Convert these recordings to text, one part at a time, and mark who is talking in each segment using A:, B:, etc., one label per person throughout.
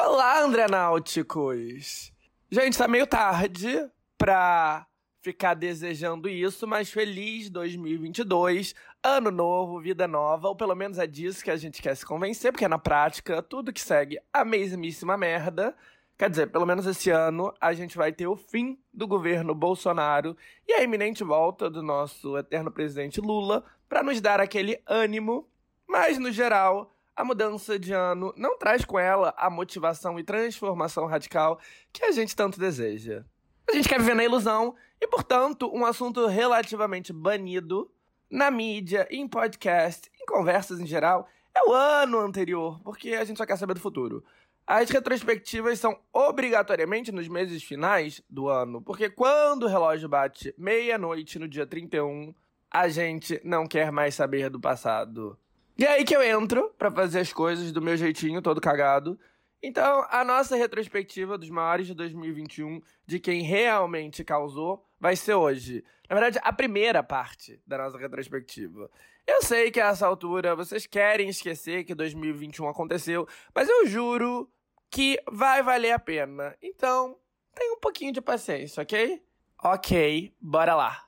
A: Olá, André Náuticos! Gente, tá meio tarde pra ficar desejando isso, mas feliz 2022, ano novo, vida nova, ou pelo menos é disso que a gente quer se convencer, porque na prática tudo que segue a mesmíssima merda. Quer dizer, pelo menos esse ano a gente vai ter o fim do governo Bolsonaro e a iminente volta do nosso eterno presidente Lula para nos dar aquele ânimo, mas no geral a mudança de ano não traz com ela a motivação e transformação radical que a gente tanto deseja. A gente quer viver na ilusão e, portanto, um assunto relativamente banido na mídia, em podcast, em conversas em geral, é o ano anterior, porque a gente só quer saber do futuro. As retrospectivas são obrigatoriamente nos meses finais do ano, porque quando o relógio bate meia-noite no dia 31, a gente não quer mais saber do passado. E é aí que eu entro para fazer as coisas do meu jeitinho, todo cagado. Então, a nossa retrospectiva dos maiores de 2021, de quem realmente causou, vai ser hoje. Na verdade, a primeira parte da nossa retrospectiva. Eu sei que a essa altura vocês querem esquecer que 2021 aconteceu, mas eu juro que vai valer a pena. Então, tenha um pouquinho de paciência, ok? Ok, bora lá.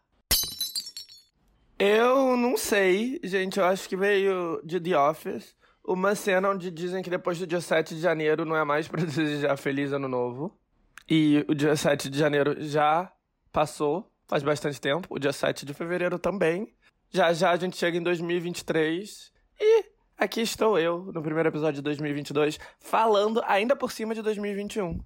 A: Eu não sei, gente. Eu acho que veio de The Office. Uma cena onde dizem que depois do dia 7 de janeiro não é mais pra desejar feliz ano novo. E o dia 7 de janeiro já passou, faz bastante tempo. O dia 7 de fevereiro também. Já já a gente chega em 2023. E aqui estou eu, no primeiro episódio de 2022, falando ainda por cima de 2021.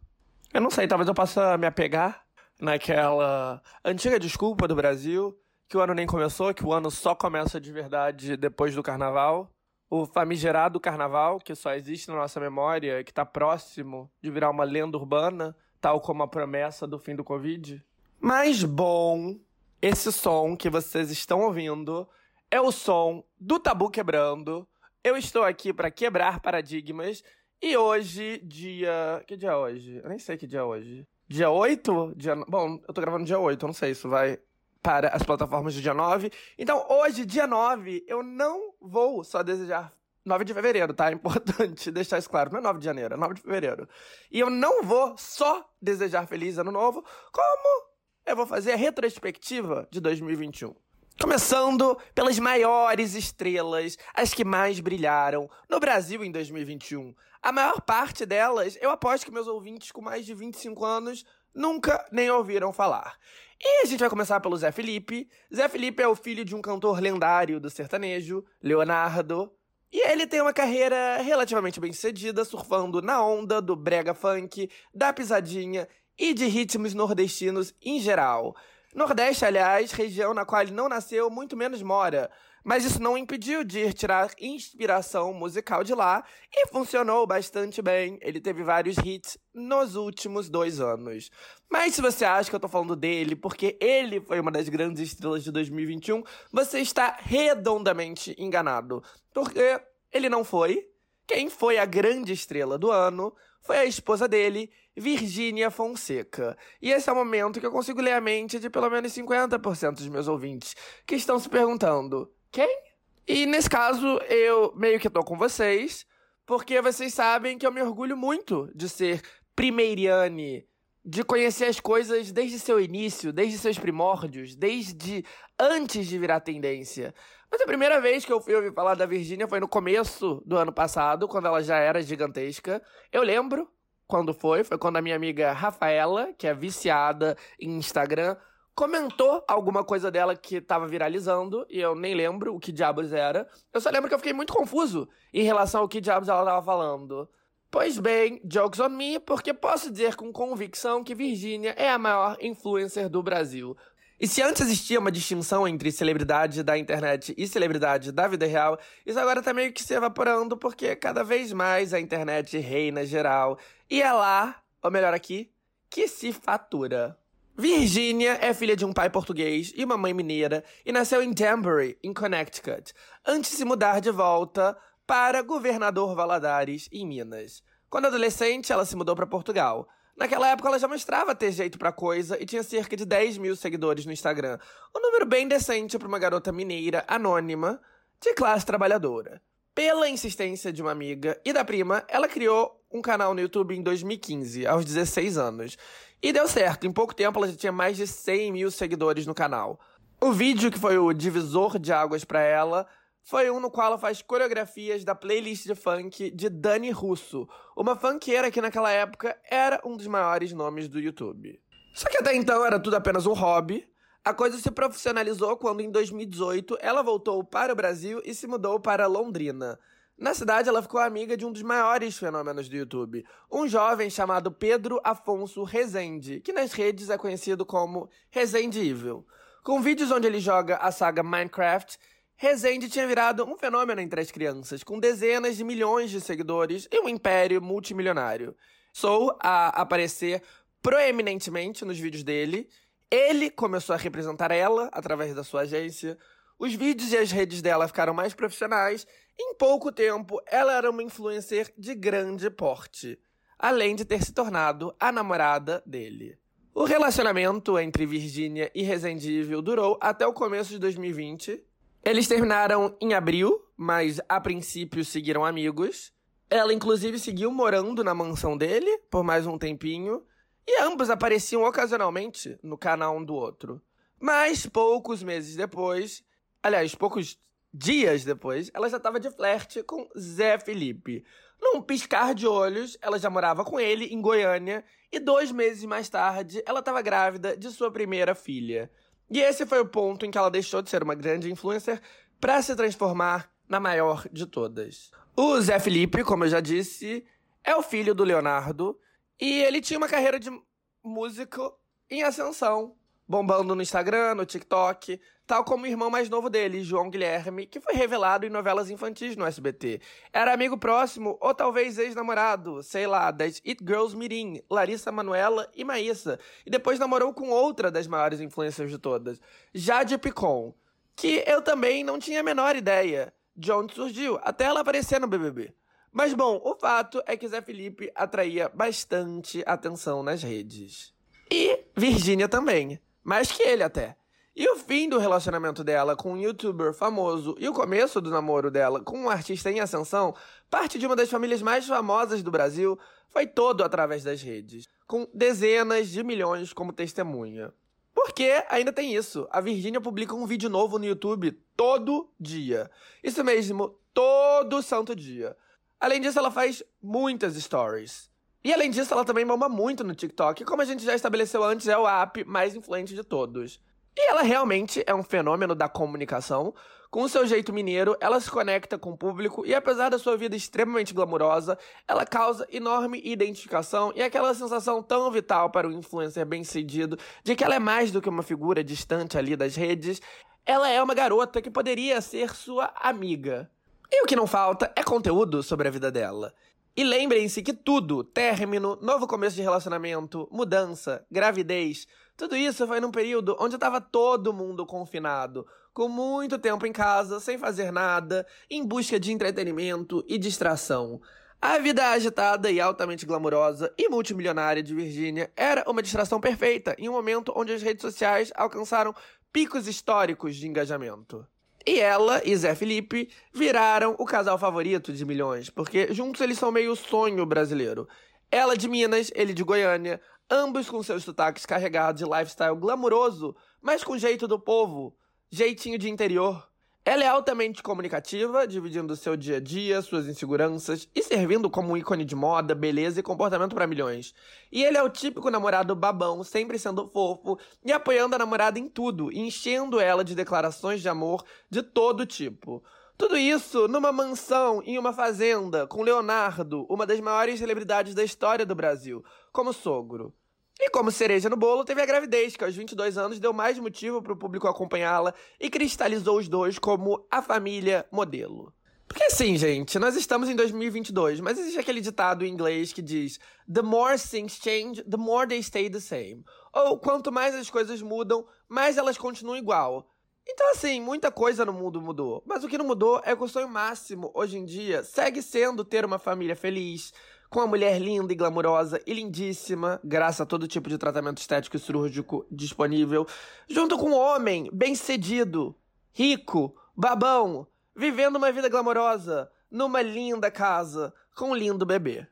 A: Eu não sei, talvez eu possa me apegar naquela antiga desculpa do Brasil que o ano nem começou, que o ano só começa de verdade depois do carnaval. O famigerado carnaval, que só existe na nossa memória, que está próximo de virar uma lenda urbana, tal como a promessa do fim do Covid. Mas bom, esse som que vocês estão ouvindo é o som do Tabu Quebrando. Eu estou aqui para quebrar paradigmas. E hoje, dia. Que dia é hoje? Eu nem sei que dia é hoje. Dia 8? Dia... Bom, eu tô gravando dia 8, eu não sei se vai para as plataformas do dia 9. Então, hoje, dia 9, eu não vou só desejar 9 de fevereiro, tá? É importante deixar isso claro. Não é 9 de janeiro, é 9 de fevereiro. E eu não vou só desejar feliz ano novo, como eu vou fazer a retrospectiva de 2021. Começando pelas maiores estrelas, as que mais brilharam no Brasil em 2021. A maior parte delas, eu aposto que meus ouvintes com mais de 25 anos nunca nem ouviram falar. E a gente vai começar pelo Zé Felipe. Zé Felipe é o filho de um cantor lendário do sertanejo, Leonardo. E ele tem uma carreira relativamente bem sucedida, surfando na onda do brega funk, da pisadinha e de ritmos nordestinos em geral. Nordeste, aliás, região na qual ele não nasceu, muito menos mora. Mas isso não impediu de tirar inspiração musical de lá e funcionou bastante bem. Ele teve vários hits nos últimos dois anos. Mas se você acha que eu tô falando dele porque ele foi uma das grandes estrelas de 2021, você está redondamente enganado. Porque ele não foi. Quem foi a grande estrela do ano foi a esposa dele, Virgínia Fonseca. E esse é o momento que eu consigo ler a mente de pelo menos 50% dos meus ouvintes que estão se perguntando: quem? E nesse caso, eu meio que tô com vocês, porque vocês sabem que eu me orgulho muito de ser primeiriane, de conhecer as coisas desde seu início, desde seus primórdios, desde antes de virar tendência. Mas a primeira vez que eu fui ouvir falar da Virgínia foi no começo do ano passado, quando ela já era gigantesca. Eu lembro quando foi, foi quando a minha amiga Rafaela, que é viciada em Instagram, comentou alguma coisa dela que tava viralizando, e eu nem lembro o que diabos era. Eu só lembro que eu fiquei muito confuso em relação ao que diabos ela tava falando. Pois bem, jokes on me, porque posso dizer com convicção que Virginia é a maior influencer do Brasil. E se antes existia uma distinção entre celebridade da internet e celebridade da vida real, isso agora tá meio que se evaporando porque cada vez mais a internet reina geral. E é lá, ou melhor aqui, que se fatura. Virginia é filha de um pai português e uma mãe mineira e nasceu em Danbury, em Connecticut, antes de se mudar de volta para Governador Valadares, em Minas. Quando adolescente, ela se mudou para Portugal. Naquela época, ela já mostrava ter jeito pra coisa e tinha cerca de 10 mil seguidores no Instagram. Um número bem decente para uma garota mineira anônima de classe trabalhadora. Pela insistência de uma amiga e da prima, ela criou um canal no YouTube em 2015, aos 16 anos. E deu certo, em pouco tempo ela já tinha mais de 100 mil seguidores no canal. O vídeo que foi o divisor de águas para ela foi um no qual ela faz coreografias da playlist de funk de Dani Russo, uma funkeira que naquela época era um dos maiores nomes do YouTube. Só que até então era tudo apenas um hobby. A coisa se profissionalizou quando, em 2018, ela voltou para o Brasil e se mudou para Londrina. Na cidade, ela ficou amiga de um dos maiores fenômenos do YouTube, um jovem chamado Pedro Afonso Rezende, que nas redes é conhecido como Rezende Evil. Com vídeos onde ele joga a saga Minecraft, Rezende tinha virado um fenômeno entre as crianças, com dezenas de milhões de seguidores e um império multimilionário. Sou a aparecer proeminentemente nos vídeos dele. Ele começou a representar ela através da sua agência. Os vídeos e as redes dela ficaram mais profissionais em pouco tempo, ela era uma influencer de grande porte, além de ter se tornado a namorada dele. O relacionamento entre Virginia e Resendível durou até o começo de 2020. Eles terminaram em abril, mas a princípio seguiram amigos. Ela, inclusive, seguiu morando na mansão dele por mais um tempinho. E ambos apareciam ocasionalmente no canal um do outro. Mas poucos meses depois, aliás, poucos Dias depois, ela já estava de flerte com Zé Felipe. Num piscar de olhos, ela já morava com ele em Goiânia e dois meses mais tarde, ela estava grávida de sua primeira filha. E esse foi o ponto em que ela deixou de ser uma grande influencer para se transformar na maior de todas. O Zé Felipe, como eu já disse, é o filho do Leonardo e ele tinha uma carreira de músico em ascensão bombando no Instagram, no TikTok, tal como o irmão mais novo dele, João Guilherme, que foi revelado em novelas infantis no SBT. Era amigo próximo, ou talvez ex-namorado, sei lá, das It Girls Mirim, Larissa Manuela e Maísa, e depois namorou com outra das maiores influências de todas, Jade Picon, que eu também não tinha a menor ideia de onde surgiu, até ela aparecer no BBB. Mas bom, o fato é que Zé Felipe atraía bastante atenção nas redes. E Virgínia também. Mais que ele até. E o fim do relacionamento dela com um youtuber famoso e o começo do namoro dela com um artista em ascensão, parte de uma das famílias mais famosas do Brasil, foi todo através das redes, com dezenas de milhões como testemunha. Porque ainda tem isso, a Virgínia publica um vídeo novo no YouTube todo dia. Isso mesmo, todo santo dia. Além disso, ela faz muitas stories. E além disso, ela também mama muito no TikTok, como a gente já estabeleceu antes, é o app mais influente de todos. E ela realmente é um fenômeno da comunicação. Com o seu jeito mineiro, ela se conecta com o público e, apesar da sua vida extremamente glamurosa, ela causa enorme identificação e aquela sensação tão vital para o influencer bem-sucedido de que ela é mais do que uma figura distante ali das redes. Ela é uma garota que poderia ser sua amiga. E o que não falta é conteúdo sobre a vida dela. E lembrem-se que tudo, término, novo começo de relacionamento, mudança, gravidez, tudo isso foi num período onde estava todo mundo confinado, com muito tempo em casa, sem fazer nada, em busca de entretenimento e distração. A vida agitada e altamente glamurosa e multimilionária de Virginia era uma distração perfeita em um momento onde as redes sociais alcançaram picos históricos de engajamento. E ela e Zé Felipe viraram o casal favorito de milhões, porque juntos eles são meio sonho brasileiro. Ela de Minas, ele de Goiânia, ambos com seus sotaques carregados de lifestyle glamuroso, mas com jeito do povo, jeitinho de interior. Ela é altamente comunicativa, dividindo seu dia a dia, suas inseguranças e servindo como um ícone de moda, beleza e comportamento para milhões. E ele é o típico namorado babão, sempre sendo fofo e apoiando a namorada em tudo, enchendo ela de declarações de amor de todo tipo. Tudo isso numa mansão em uma fazenda, com Leonardo, uma das maiores celebridades da história do Brasil, como sogro. E como cereja no bolo, teve a gravidez, que aos 22 anos deu mais motivo para o público acompanhá-la e cristalizou os dois como a família modelo. Porque assim, gente, nós estamos em 2022, mas existe aquele ditado em inglês que diz: The more things change, the more they stay the same. Ou quanto mais as coisas mudam, mais elas continuam igual. Então, assim, muita coisa no mundo mudou. Mas o que não mudou é que o sonho máximo, hoje em dia, segue sendo ter uma família feliz, com uma mulher linda e glamurosa e lindíssima, graças a todo tipo de tratamento estético e cirúrgico disponível, junto com um homem bem-cedido, rico, babão, vivendo uma vida glamourosa, numa linda casa com um lindo bebê.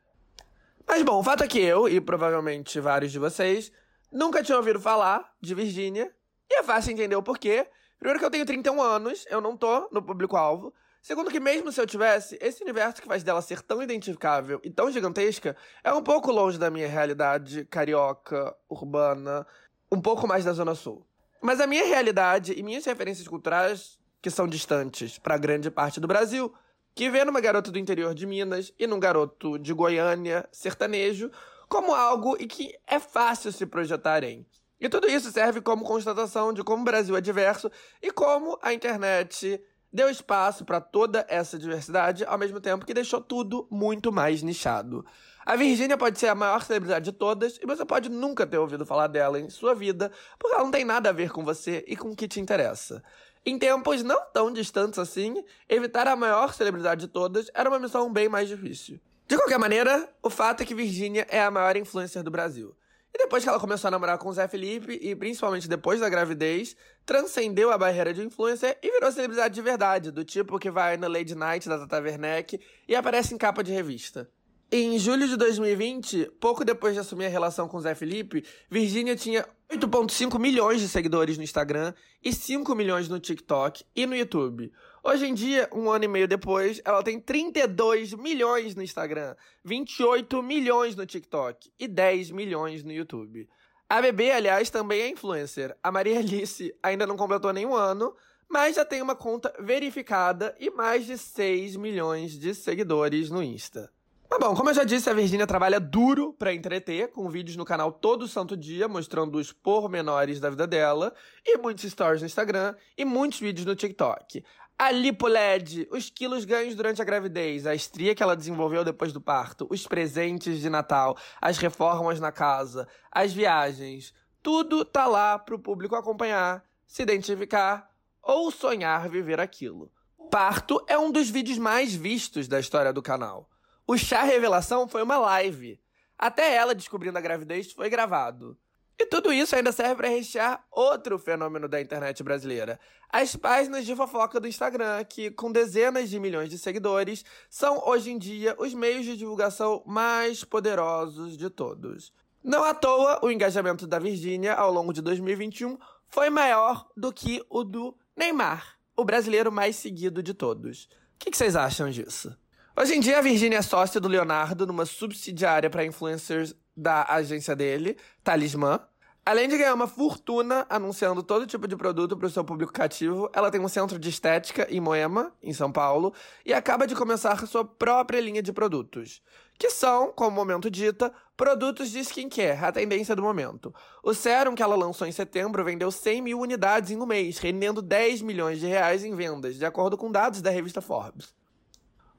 A: Mas bom, o fato é que eu, e provavelmente vários de vocês, nunca tinham ouvido falar de Virgínia, e é fácil entender o porquê. Primeiro que eu tenho 31 anos, eu não tô no público-alvo. Segundo que mesmo se eu tivesse, esse universo que faz dela ser tão identificável e tão gigantesca é um pouco longe da minha realidade carioca, urbana, um pouco mais da Zona Sul. Mas a minha realidade e minhas referências culturais, que são distantes para grande parte do Brasil, que vê numa garota do interior de Minas e num garoto de Goiânia, sertanejo, como algo e que é fácil se projetar em. E tudo isso serve como constatação de como o Brasil é diverso e como a internet deu espaço para toda essa diversidade, ao mesmo tempo que deixou tudo muito mais nichado. A Virgínia pode ser a maior celebridade de todas e você pode nunca ter ouvido falar dela em sua vida, porque ela não tem nada a ver com você e com o que te interessa. Em tempos não tão distantes assim, evitar a maior celebridade de todas era uma missão bem mais difícil. De qualquer maneira, o fato é que Virgínia é a maior influencer do Brasil. E depois que ela começou a namorar com o Zé Felipe, e principalmente depois da gravidez, transcendeu a barreira de influencer e virou celebridade de verdade, do tipo que vai na Lady Night da Tata Werneck e aparece em capa de revista. Em julho de 2020, pouco depois de assumir a relação com Zé Felipe, Virgínia tinha 8,5 milhões de seguidores no Instagram e 5 milhões no TikTok e no YouTube. Hoje em dia, um ano e meio depois, ela tem 32 milhões no Instagram, 28 milhões no TikTok e 10 milhões no YouTube. A bebê, aliás, também é influencer. A Maria Alice ainda não completou nenhum ano, mas já tem uma conta verificada e mais de 6 milhões de seguidores no Insta. Mas bom, como eu já disse, a Virgínia trabalha duro para entreter, com vídeos no canal todo santo dia, mostrando os pormenores da vida dela, e muitos stories no Instagram, e muitos vídeos no TikTok. A lipo LED, os quilos ganhos durante a gravidez, a estria que ela desenvolveu depois do parto, os presentes de Natal, as reformas na casa, as viagens, tudo tá lá pro público acompanhar, se identificar ou sonhar viver aquilo. Parto é um dos vídeos mais vistos da história do canal. O chá revelação foi uma live. Até ela descobrindo a gravidez foi gravado. E tudo isso ainda serve para rechear outro fenômeno da internet brasileira: as páginas de fofoca do Instagram, que, com dezenas de milhões de seguidores, são hoje em dia os meios de divulgação mais poderosos de todos. Não à toa, o engajamento da Virgínia ao longo de 2021 foi maior do que o do Neymar, o brasileiro mais seguido de todos. O que vocês acham disso? Hoje em dia, a Virgínia é sócia do Leonardo numa subsidiária para influencers da agência dele, Talismã. Além de ganhar uma fortuna anunciando todo tipo de produto para o seu público cativo, ela tem um centro de estética em Moema, em São Paulo, e acaba de começar sua própria linha de produtos, que são, como o momento dita, produtos de skincare, a tendência do momento. O sérum que ela lançou em setembro vendeu 100 mil unidades em um mês, rendendo 10 milhões de reais em vendas, de acordo com dados da revista Forbes.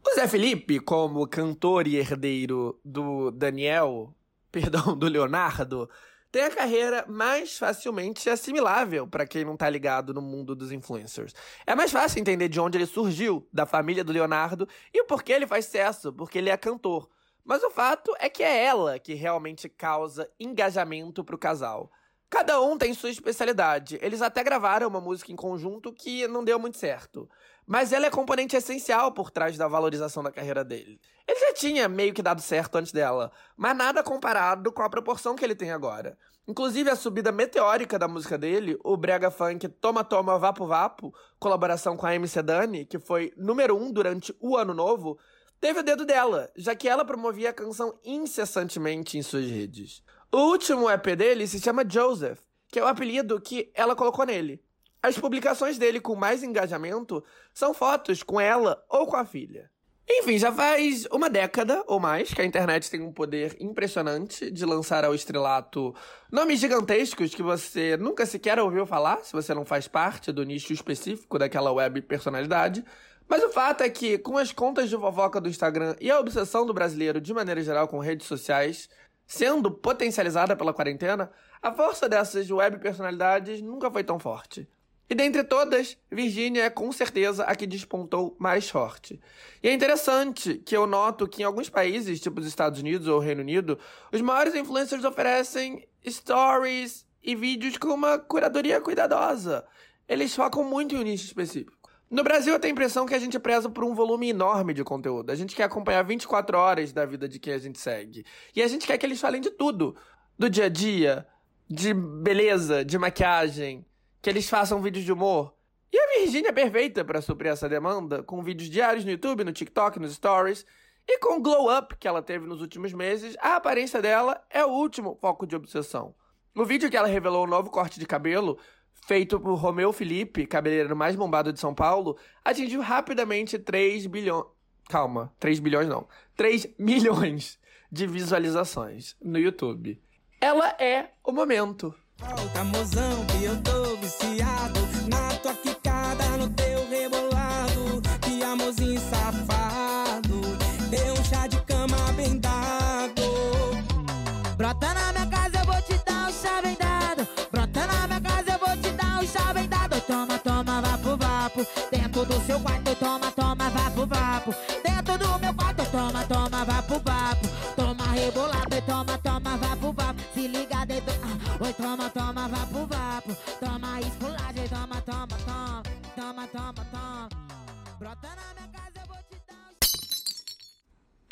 A: O Zé Felipe, como cantor e herdeiro do Daniel, perdão, do Leonardo, tem a carreira mais facilmente assimilável para quem não tá ligado no mundo dos influencers. É mais fácil entender de onde ele surgiu, da família do Leonardo, e o porquê ele faz sucesso, porque ele é cantor. Mas o fato é que é ela que realmente causa engajamento pro casal. Cada um tem sua especialidade. Eles até gravaram uma música em conjunto que não deu muito certo. Mas ela é componente essencial por trás da valorização da carreira dele. Ele já tinha meio que dado certo antes dela, mas nada comparado com a proporção que ele tem agora. Inclusive a subida meteórica da música dele, o brega funk Toma Toma Vapo Vapo, colaboração com a MC Dani, que foi número um durante o ano novo, teve o dedo dela, já que ela promovia a canção incessantemente em suas redes. O último EP dele se chama Joseph, que é o apelido que ela colocou nele. As publicações dele com mais engajamento são fotos com ela ou com a filha. Enfim, já faz uma década ou mais que a internet tem um poder impressionante de lançar ao estrelato nomes gigantescos que você nunca sequer ouviu falar, se você não faz parte do nicho específico daquela web personalidade. Mas o fato é que, com as contas de fofoca do Instagram e a obsessão do brasileiro de maneira geral com redes sociais, Sendo potencializada pela quarentena, a força dessas web personalidades nunca foi tão forte. E dentre todas, Virginia é com certeza a que despontou mais forte. E é interessante que eu noto que em alguns países, tipo os Estados Unidos ou Reino Unido, os maiores influencers oferecem stories e vídeos com uma curadoria cuidadosa. Eles focam muito em um nicho específico. No Brasil, eu tenho a impressão que a gente preza por um volume enorme de conteúdo. A gente quer acompanhar 24 horas da vida de quem a gente segue. E a gente quer que eles falem de tudo. Do dia a dia, de beleza, de maquiagem, que eles façam vídeos de humor. E a Virgínia é perfeita para suprir essa demanda, com vídeos diários no YouTube, no TikTok, nos Stories. E com o glow up que ela teve nos últimos meses, a aparência dela é o último foco de obsessão. No vídeo que ela revelou o novo corte de cabelo, feito por Romeu Felipe, cabeleireiro mais bombado de São Paulo, atingiu rapidamente 3 bilhões. Calma, 3 bilhões não. 3 milhões de visualizações no YouTube. Ela é o momento.
B: Volta, mozão, que eu tô viciado. Na tua quicada, no teu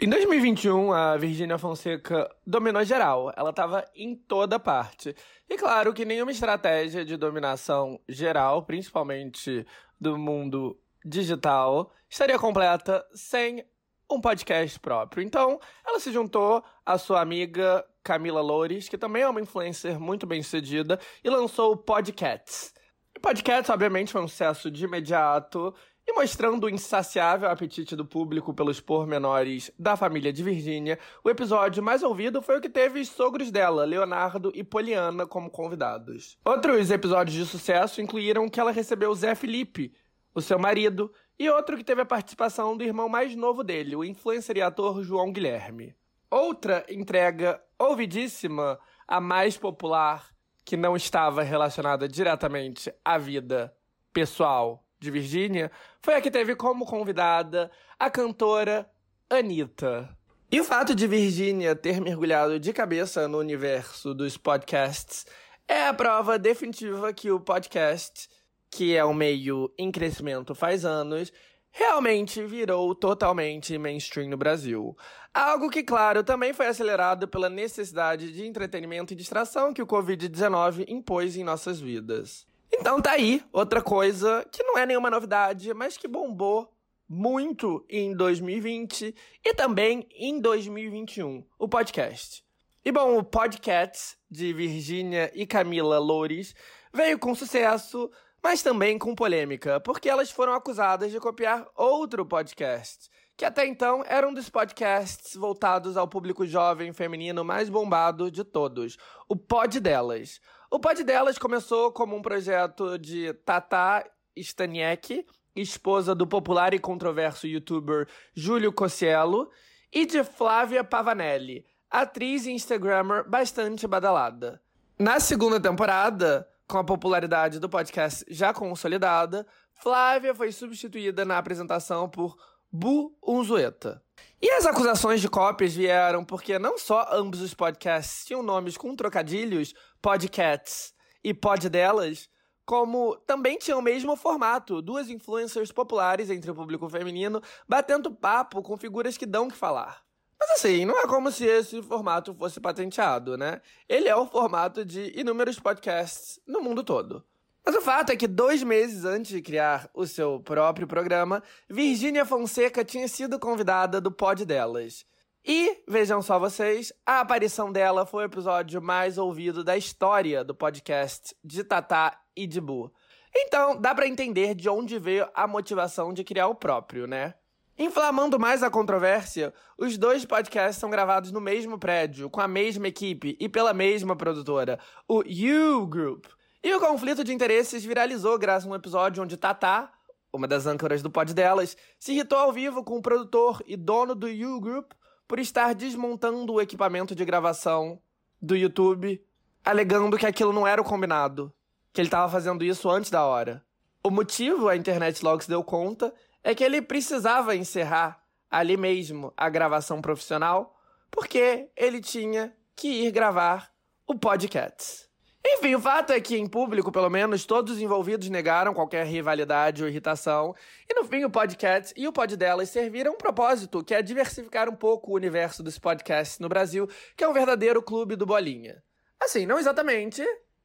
A: Em 2021, a Virgínia Fonseca dominou geral. Ela estava em toda parte. E claro que nenhuma estratégia de dominação geral, principalmente do mundo digital, estaria completa sem um podcast próprio. Então, ela se juntou à sua amiga Camila Loures, que também é uma influencer muito bem sucedida, e lançou o Podcasts. O Podcasts, obviamente, foi um sucesso de imediato. E mostrando o insaciável apetite do público pelos pormenores da família de Virgínia, o episódio mais ouvido foi o que teve os sogros dela, Leonardo e Poliana, como convidados. Outros episódios de sucesso incluíram que ela recebeu Zé Felipe, o seu marido, e outro que teve a participação do irmão mais novo dele, o influencer e ator João Guilherme. Outra entrega ouvidíssima, a mais popular, que não estava relacionada diretamente à vida pessoal de Virgínia, foi a que teve como convidada a cantora Anitta. E o fato de Virgínia ter mergulhado de cabeça no universo dos podcasts é a prova definitiva que o podcast, que é um meio em crescimento faz anos, realmente virou totalmente mainstream no Brasil. Algo que, claro, também foi acelerado pela necessidade de entretenimento e distração que o Covid-19 impôs em nossas vidas. Então tá aí, outra coisa que não é nenhuma novidade, mas que bombou muito em 2020 e também em 2021, o podcast. E bom, o podcast de Virgínia e Camila Loures veio com sucesso, mas também com polêmica, porque elas foram acusadas de copiar outro podcast, que até então era um dos podcasts voltados ao público jovem feminino mais bombado de todos, o Pod Delas. O Pod Delas começou como um projeto de Tata Staniek, esposa do popular e controverso youtuber Júlio Cossiello, e de Flávia Pavanelli, atriz e instagrammer bastante badalada. Na segunda temporada, com a popularidade do podcast já consolidada, Flávia foi substituída na apresentação por Bu Unzueta. E as acusações de cópias vieram porque não só ambos os podcasts tinham nomes com trocadilhos, Podcats e Pod Delas, como também tinham o mesmo formato, duas influencers populares entre o público feminino batendo papo com figuras que dão que falar. Mas assim, não é como se esse formato fosse patenteado, né? Ele é o formato de inúmeros podcasts no mundo todo. Mas o fato é que dois meses antes de criar o seu próprio programa, Virgínia Fonseca tinha sido convidada do pod delas. E, vejam só vocês, a aparição dela foi o episódio mais ouvido da história do podcast de Tatá e de Bu. Então, dá pra entender de onde veio a motivação de criar o próprio, né? Inflamando mais a controvérsia, os dois podcasts são gravados no mesmo prédio, com a mesma equipe e pela mesma produtora, o You Group. E o conflito de interesses viralizou graças a um episódio onde Tatá, uma das âncoras do pod delas, se irritou ao vivo com o produtor e dono do You Group por estar desmontando o equipamento de gravação do YouTube, alegando que aquilo não era o combinado, que ele estava fazendo isso antes da hora. O motivo, a Internet Logs deu conta, é que ele precisava encerrar ali mesmo a gravação profissional, porque ele tinha que ir gravar o podcast. Enfim, o fato é que, em público, pelo menos, todos os envolvidos negaram qualquer rivalidade ou irritação. E no fim, o podcast e o pod delas serviram um propósito, que é diversificar um pouco o universo dos podcasts no Brasil, que é um verdadeiro clube do Bolinha. Assim, não exatamente,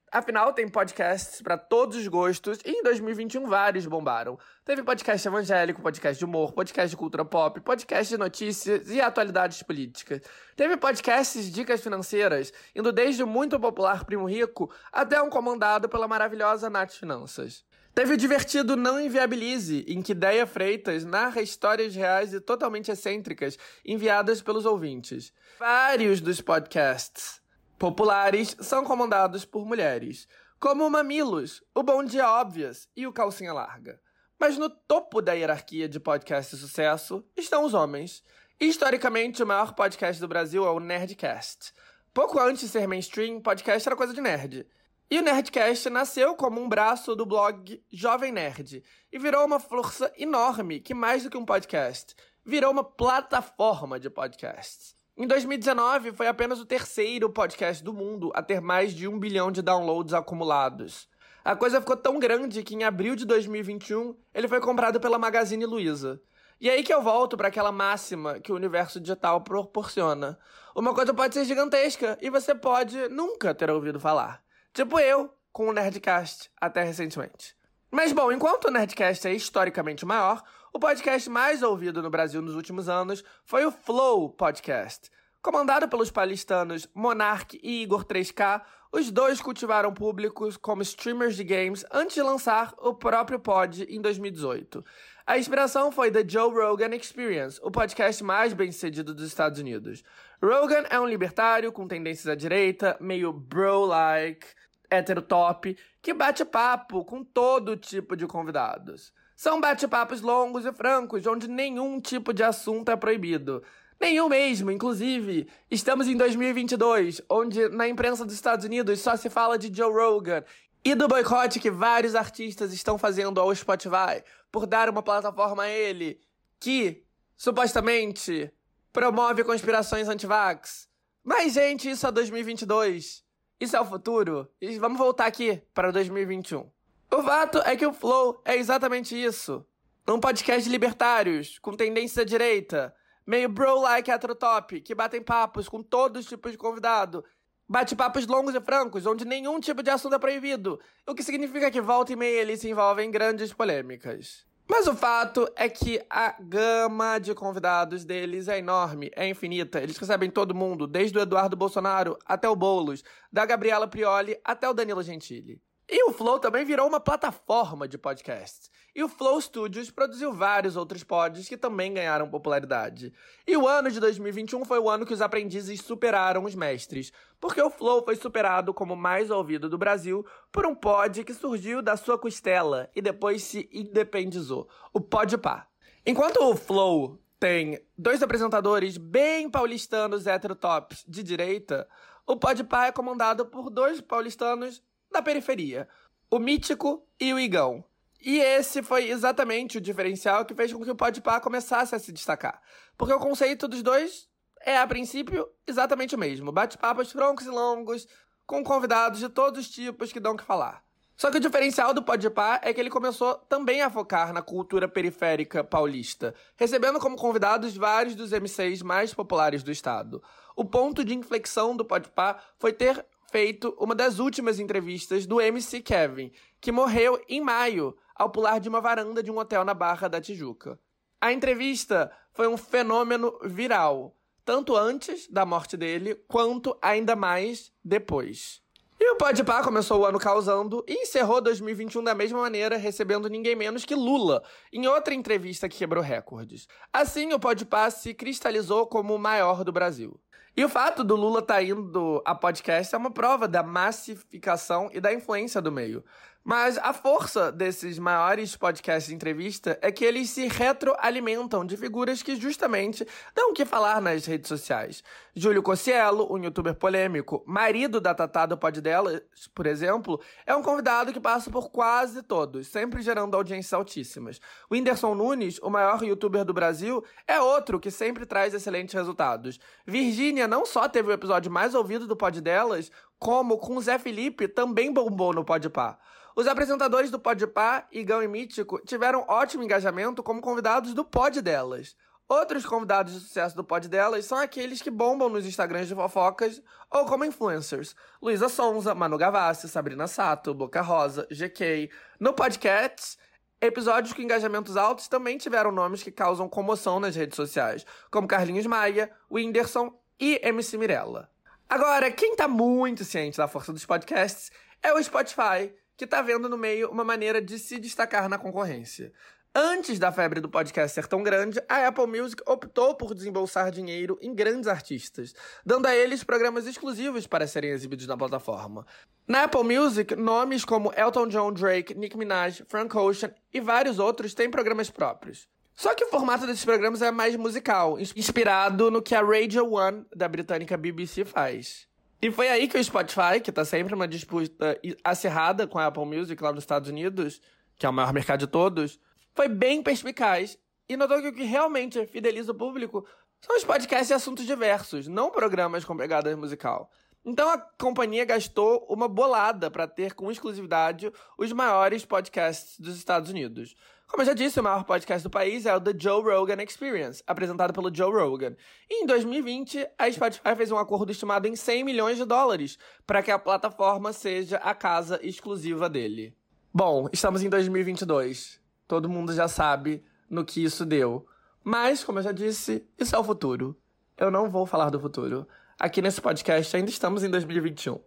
A: Afinal, tem podcasts para todos os gostos e em 2021 vários bombaram. Teve podcast evangélico, podcast de humor, podcast de cultura pop, podcast de notícias e atualidades políticas. Teve podcasts de dicas financeiras, indo desde o muito popular Primo Rico até um comandado pela maravilhosa Nath Finanças. Teve o divertido Não Inviabilize, em que Deia Freitas narra histórias reais e totalmente excêntricas enviadas pelos ouvintes. Vários dos podcasts populares são comandados por mulheres, como o Mamilos, o Bom Dia Óbvias e o Calcinha Larga. Mas no topo da hierarquia de podcast de sucesso estão os homens. historicamente, o maior podcast do Brasil é o Nerdcast. Pouco antes de ser mainstream, podcast era coisa de nerd. E o Nerdcast nasceu como um braço do blog Jovem Nerd e virou uma força enorme que, mais do que um podcast, virou uma plataforma de podcasts. Em 2019, foi apenas o terceiro podcast do mundo a ter mais de um bilhão de downloads acumulados. A coisa ficou tão grande que em abril de 2021 ele foi comprado pela Magazine Luiza. E aí que eu volto para aquela máxima que o universo digital proporciona. Uma coisa pode ser gigantesca e você pode nunca ter ouvido falar. Tipo eu, com o Nerdcast, até recentemente. Mas bom, enquanto o Nerdcast é historicamente maior, o podcast mais ouvido no Brasil nos últimos anos foi o Flow Podcast. Comandado pelos paulistanos Monark e Igor 3K, os dois cultivaram públicos como streamers de games antes de lançar o próprio pod em 2018. A inspiração foi The Joe Rogan Experience, o podcast mais bem-sucedido dos Estados Unidos. Rogan é um libertário com tendências à direita, meio bro-like, hétero top, que bate papo com todo tipo de convidados. São bate-papos longos e francos, onde nenhum tipo de assunto é proibido. Nenhum mesmo, inclusive. Estamos em 2022, onde na imprensa dos Estados Unidos só se fala de Joe Rogan e do boicote que vários artistas estão fazendo ao Spotify por dar uma plataforma a ele que, supostamente, promove conspirações anti-vax. Mas, gente, isso é 2022. Isso é o futuro. E vamos voltar aqui para 2021. O fato é que o Flow é exatamente isso. Um podcast de libertários, com tendência à direita, meio bro-like heterotop, que batem papos com todos os tipos de convidado. Bate-papos longos e francos, onde nenhum tipo de assunto é proibido, o que significa que volta e meia eles se envolvem em grandes polêmicas. Mas o fato é que a gama de convidados deles é enorme, é infinita. Eles recebem todo mundo, desde o Eduardo Bolsonaro até o Boulos, da Gabriela Prioli até o Danilo Gentili. E o Flow também virou uma plataforma de podcasts. E o Flow Studios produziu vários outros pods que também ganharam popularidade. E o ano de 2021 foi o ano que os aprendizes superaram os mestres, porque o Flow foi superado como mais ouvido do Brasil por um pod que surgiu da sua costela e depois se independizou, o Podpah. Enquanto o Flow tem dois apresentadores bem paulistanos heterotops de direita, o Podpah é comandado por dois paulistanos da periferia, o Mítico e o Igão. E esse foi exatamente o diferencial que fez com que o Podpah começasse a se destacar. Porque o conceito dos dois é, a princípio, exatamente o mesmo. Bate-papos francos e longos, com convidados de todos os tipos que dão o que falar. Só que o diferencial do Podpah é que ele começou também a focar na cultura periférica paulista, recebendo como convidados vários dos MCs mais populares do estado. O ponto de inflexão do Podpah foi ter feito uma das últimas entrevistas do MC Kevin, que morreu em maio ao pular de uma varanda de um hotel na Barra da Tijuca. A entrevista foi um fenômeno viral, tanto antes da morte dele, quanto ainda mais depois. E o Podpah começou o ano causando e encerrou 2021 da mesma maneira, recebendo ninguém menos que Lula, em outra entrevista que quebrou recordes. Assim, o Podpah se cristalizou como o maior do Brasil. E o fato do Lula estar tá indo a podcast é uma prova da massificação e da influência do meio. Mas a força desses maiores podcasts de entrevista é que eles se retroalimentam de figuras que justamente dão o que falar nas redes sociais. Júlio Cossiello, um youtuber polêmico, marido da Tatá do Pod Delas, por exemplo, é um convidado que passa por quase todos, sempre gerando audiências altíssimas. O Whindersson Nunes, o maior youtuber do Brasil, é outro que sempre traz excelentes resultados. Virgínia não só teve o episódio mais ouvido do Pod Delas, como com Zé Felipe também bombou no Podpah. Os apresentadores do Podpah, Igão e Mítico, tiveram ótimo engajamento como convidados do Pod Delas. Outros convidados de sucesso do Pod Delas são aqueles que bombam nos Instagrams de fofocas ou como influencers. Luísa Sonza, Manu Gavassi, Sabrina Sato, Boca Rosa, GK. No podcast, episódios com engajamentos altos também tiveram nomes que causam comoção nas redes sociais, como Carlinhos Maia, Whindersson e MC Mirella. Agora, quem tá muito ciente da força dos podcasts é o Spotify, que tá vendo no meio uma maneira de se destacar na concorrência. Antes da febre do podcast ser tão grande, a Apple Music optou por desembolsar dinheiro em grandes artistas, dando a eles programas exclusivos para serem exibidos na plataforma. Na Apple Music, nomes como Elton John, Drake, Nicki Minaj, Frank Ocean e vários outros têm programas próprios. Só que o formato desses programas é mais musical, inspirado no que a Radio One da britânica BBC faz. E foi aí que o Spotify, que tá sempre uma disputa acirrada com a Apple Music lá nos Estados Unidos, que é o maior mercado de todos, foi bem perspicaz e notou que o que realmente fideliza o público são os podcasts de assuntos diversos, não programas com pegada musical. Então a companhia gastou uma bolada para ter com exclusividade os maiores podcasts dos Estados Unidos. Como eu já disse, o maior podcast do país é o The Joe Rogan Experience, apresentado pelo Joe Rogan. E em 2020, a Spotify fez um acordo estimado em 100 milhões de dólares para que a plataforma seja a casa exclusiva dele. Bom, estamos em 2022. Todo mundo já sabe no que isso deu. Mas, como eu já disse, isso é o futuro. Eu não vou falar do futuro. Aqui nesse podcast ainda estamos em 2021.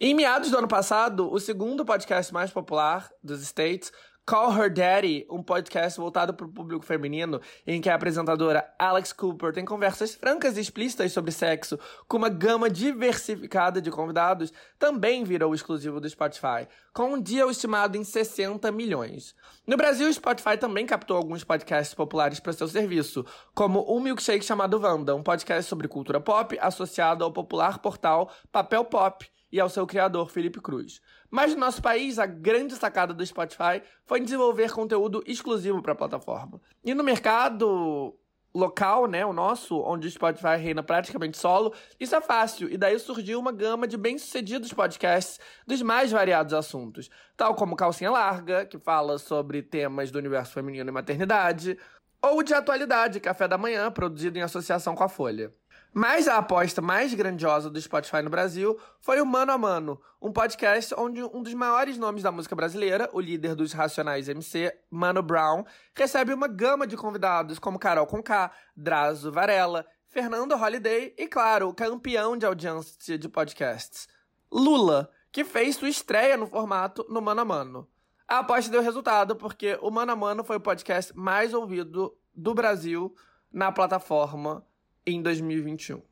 A: Em meados do ano passado, o segundo podcast mais popular dos States Call Her Daddy, um podcast voltado para o público feminino, em que a apresentadora Alex Cooper tem conversas francas e explícitas sobre sexo, com uma gama diversificada de convidados, também virou exclusivo do Spotify, com um dia estimado em 60 milhões. No Brasil, o Spotify também captou alguns podcasts populares para seu serviço, como um milkshake chamado Wanda, um podcast sobre cultura pop associado ao popular portal Papel Pop e ao seu criador, Felipe Cruz. Mas no nosso país, a grande sacada do Spotify foi desenvolver conteúdo exclusivo para a plataforma. E no mercado local, né, o nosso, onde o Spotify reina praticamente solo, isso é fácil, e daí surgiu uma gama de bem-sucedidos podcasts dos mais variados assuntos, tal como Calcinha Larga, que fala sobre temas do universo feminino e maternidade, ou de atualidade, Café da Manhã, produzido em associação com a Folha. Mas a aposta mais grandiosa do Spotify no Brasil foi o Mano a Mano, um podcast onde um dos maiores nomes da música brasileira, o líder dos Racionais MC, Mano Brown, recebe uma gama de convidados como Carol Conká, Drazo Varela, Fernando Holiday e, claro, o campeão de audiência de podcasts, Lula, que fez sua estreia no formato no Mano a Mano. A aposta deu resultado porque o Mano a Mano foi o podcast mais ouvido do Brasil na plataforma em 2021.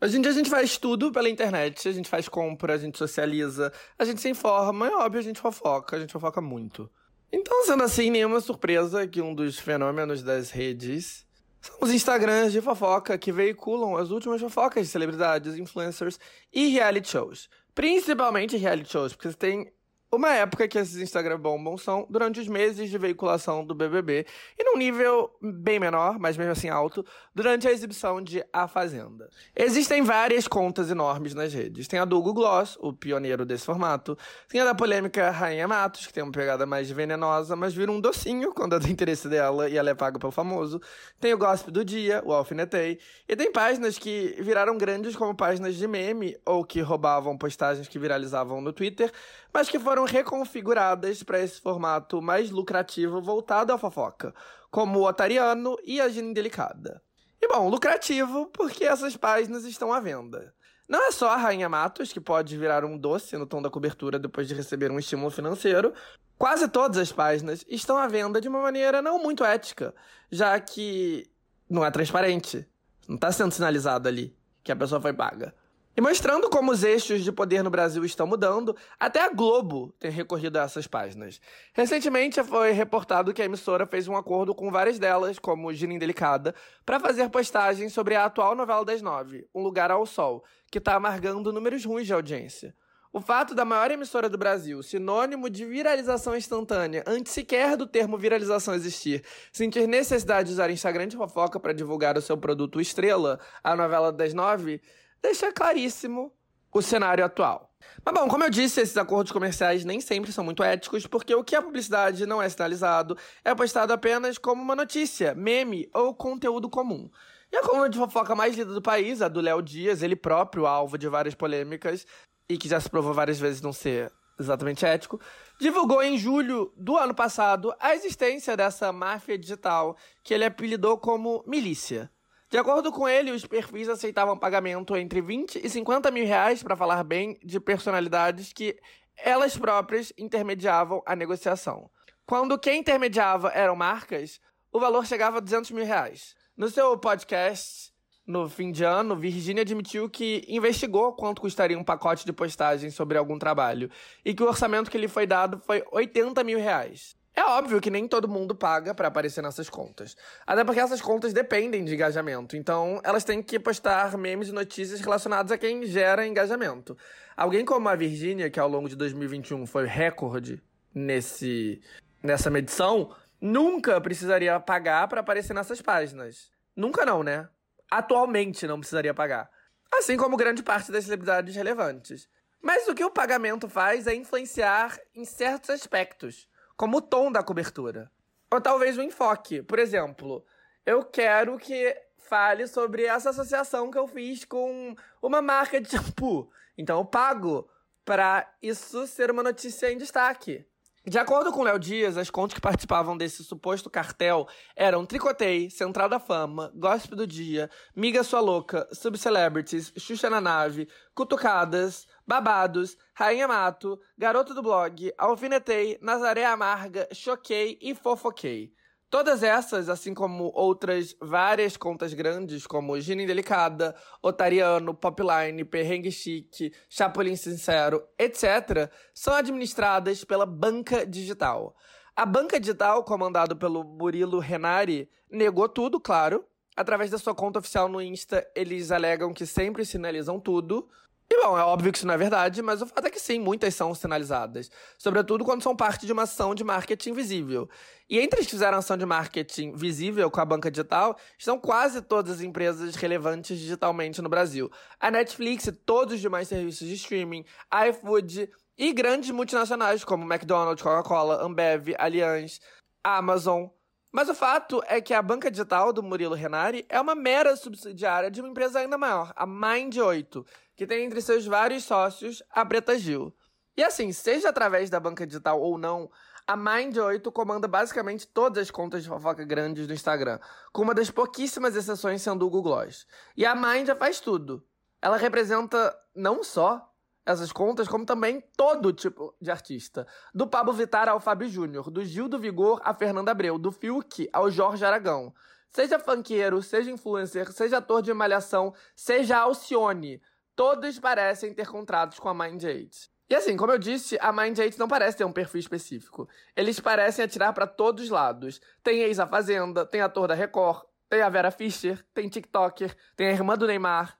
A: Hoje em dia a gente faz tudo pela internet, a gente faz compra, a gente socializa, a gente se informa, é óbvio, a gente fofoca, a gente fofoca muito. Então, sendo assim, nenhuma surpresa que um dos fenômenos das redes são os Instagrams de fofoca que veiculam as últimas fofocas de celebridades, influencers e reality shows. Principalmente reality shows, porque você tem uma época que esses Instagram bombam são durante os meses de veiculação do BBB e num nível bem menor, mas mesmo assim alto, durante a exibição de A Fazenda. Existem várias contas enormes nas redes. Tem a do Google Gloss, o pioneiro desse formato. Tem a da polêmica Rainha Matos, que tem uma pegada mais venenosa, mas vira um docinho quando é do interesse dela e ela é paga pelo famoso. Tem o Gossip do Dia, o Alfinetei. E tem páginas que viraram grandes como páginas de meme ou que roubavam postagens que viralizavam no Twitter, mas que foram reconfiguradas para esse formato mais lucrativo voltado à fofoca, como o Otariano e a Gina Delicada. E bom, lucrativo porque essas páginas estão à venda. Não é só a Rainha Matos, que pode virar um doce no tom da cobertura depois de receber um estímulo financeiro. Quase todas as páginas estão à venda de uma maneira não muito ética, já que não é transparente. Não está sendo sinalizado ali que a pessoa foi paga. E mostrando como os eixos de poder no Brasil estão mudando, até a Globo tem recorrido a essas páginas. Recentemente foi reportado que a emissora fez um acordo com várias delas, como Gina Indelicada, para fazer postagens sobre a atual novela das nove, Um Lugar ao Sol, que está amargando números ruins de audiência. O fato da maior emissora do Brasil, sinônimo de viralização instantânea, antes sequer do termo viralização existir, sentir necessidade de usar Instagram de fofoca para divulgar o seu produto estrela, a novela das nove, deixa claríssimo o cenário atual. Mas bom, como eu disse, esses acordos comerciais nem sempre são muito éticos, porque o que a publicidade não é sinalizado é postado apenas como uma notícia, meme ou conteúdo comum. E a coluna de fofoca mais lida do país, a do Léo Dias, ele próprio alvo de várias polêmicas, e que já se provou várias vezes não ser exatamente ético, divulgou em julho do ano passado a existência dessa máfia digital que ele apelidou como milícia. De acordo com ele, os perfis aceitavam pagamento entre 20 e 50 mil reais para falar bem de personalidades que elas próprias intermediavam a negociação. Quando quem intermediava eram marcas, o valor chegava a 200 mil reais. No seu podcast, no fim de ano, Virginia admitiu que investigou quanto custaria um pacote de postagem sobre algum trabalho e que o orçamento que lhe foi dado foi 80 mil reais. É óbvio que nem todo mundo paga para aparecer nessas contas. Até porque essas contas dependem de engajamento. Então, elas têm que postar memes e notícias relacionados a quem gera engajamento. Alguém como a Virginia, que ao longo de 2021 foi recorde nesse nessa medição, nunca precisaria pagar para aparecer nessas páginas. Nunca não, né? Atualmente não precisaria pagar. Assim como grande parte das celebridades relevantes. Mas o que o pagamento faz é influenciar em certos aspectos como o tom da cobertura. Ou talvez o enfoque. Por exemplo, eu quero que fale sobre essa associação que eu fiz com uma marca de shampoo. Então eu pago para isso ser uma notícia em destaque. De acordo com Léo Dias, as contas que participavam desse suposto cartel eram Tricotei, Central da Fama, Gospel do Dia, Miga Sua Louca, Subcelebrities, Xuxa na Nave, Cutucadas, Babados, Rainha Mato, Garoto do Blog, Alfinetei, Nazaré Amarga, Choquei e Fofoquei. Todas essas, assim como outras várias contas grandes, como Gina Indelicada, Otariano, Popline, Perrengue Chique, Chapolin Sincero, etc., são administradas pela Banca Digital. A Banca Digital, comandado pelo Murilo Renari, negou tudo, claro. Através da sua conta oficial no Insta, eles alegam que sempre sinalizam tudo, e bom, é óbvio que isso não é verdade, mas o fato é que sim, muitas são sinalizadas. Sobretudo quando são parte de uma ação de marketing visível. E entre as que fizeram ação de marketing visível com a banca digital, estão quase todas as empresas relevantes digitalmente no Brasil. A Netflix e todos os demais serviços de streaming, a iFood e grandes multinacionais como McDonald's, Coca-Cola, Ambev, Allianz, Amazon. Mas o fato é que a banca digital do Murilo Renari é uma mera subsidiária de uma empresa ainda maior, a Mind8, que tem entre seus vários sócios a Preta Gil. E assim, seja através da banca digital ou não, a Mind8 comanda basicamente todas as contas de fofoca grandes do Instagram, com uma das pouquíssimas exceções sendo o Google Gloss. E a Mind já faz tudo. Ela representa não só essas contas, como também todo tipo de artista. Do Pablo Vittar ao Fábio Júnior, do Gil do Vigor a Fernanda Abreu, do Fiuk ao Jorge Aragão. Seja funkeiro, seja influencer, seja ator de malhação, seja Alcione, todos parecem ter contratos com a Mind8. E assim, como eu disse, a Mind8 não parece ter um perfil específico. Eles parecem atirar para todos os lados. Tem ex a Fazenda, tem ator da Record, tem a Vera Fischer, tem TikToker, tem a irmã do Neymar.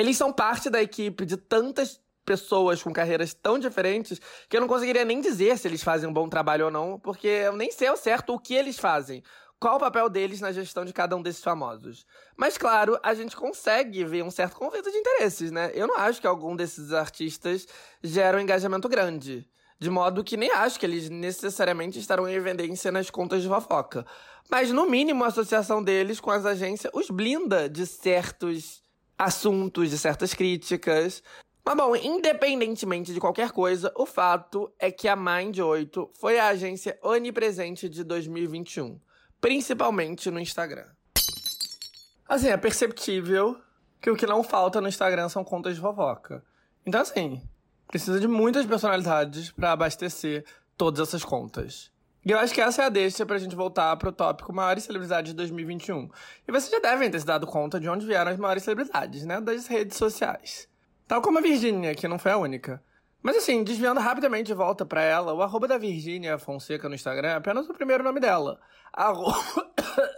A: Eles são parte da equipe de tantas pessoas com carreiras tão diferentes que eu não conseguiria nem dizer se eles fazem um bom trabalho ou não, porque eu nem sei ao certo o que eles fazem qual o papel deles na gestão de cada um desses famosos. Mas, claro, a gente consegue ver um certo conflito de interesses, né? Eu não acho que algum desses artistas gera um engajamento grande. De modo que nem acho que eles necessariamente estarão em evidência nas contas de fofoca. Mas, no mínimo, a associação deles com as agências os blinda de certos assuntos, de certas críticas. Mas bom, independentemente de qualquer coisa, o fato é que a Mind 8 foi a agência onipresente de 2021 principalmente no Instagram. Assim, é perceptível que o que não falta no Instagram são contas de fofoca. Então, assim, precisa de muitas personalidades para abastecer todas essas contas. E eu acho que essa é a deixa pra gente voltar pro tópico maiores celebridades de 2021. E vocês já devem ter se dado conta de onde vieram as maiores celebridades, né? Das redes sociais. Tal como a Virgínia, que não foi a única. Mas assim, desviando rapidamente de volta pra ela, o arroba da Virgínia Fonseca no Instagram é apenas o primeiro nome dela. Arroba...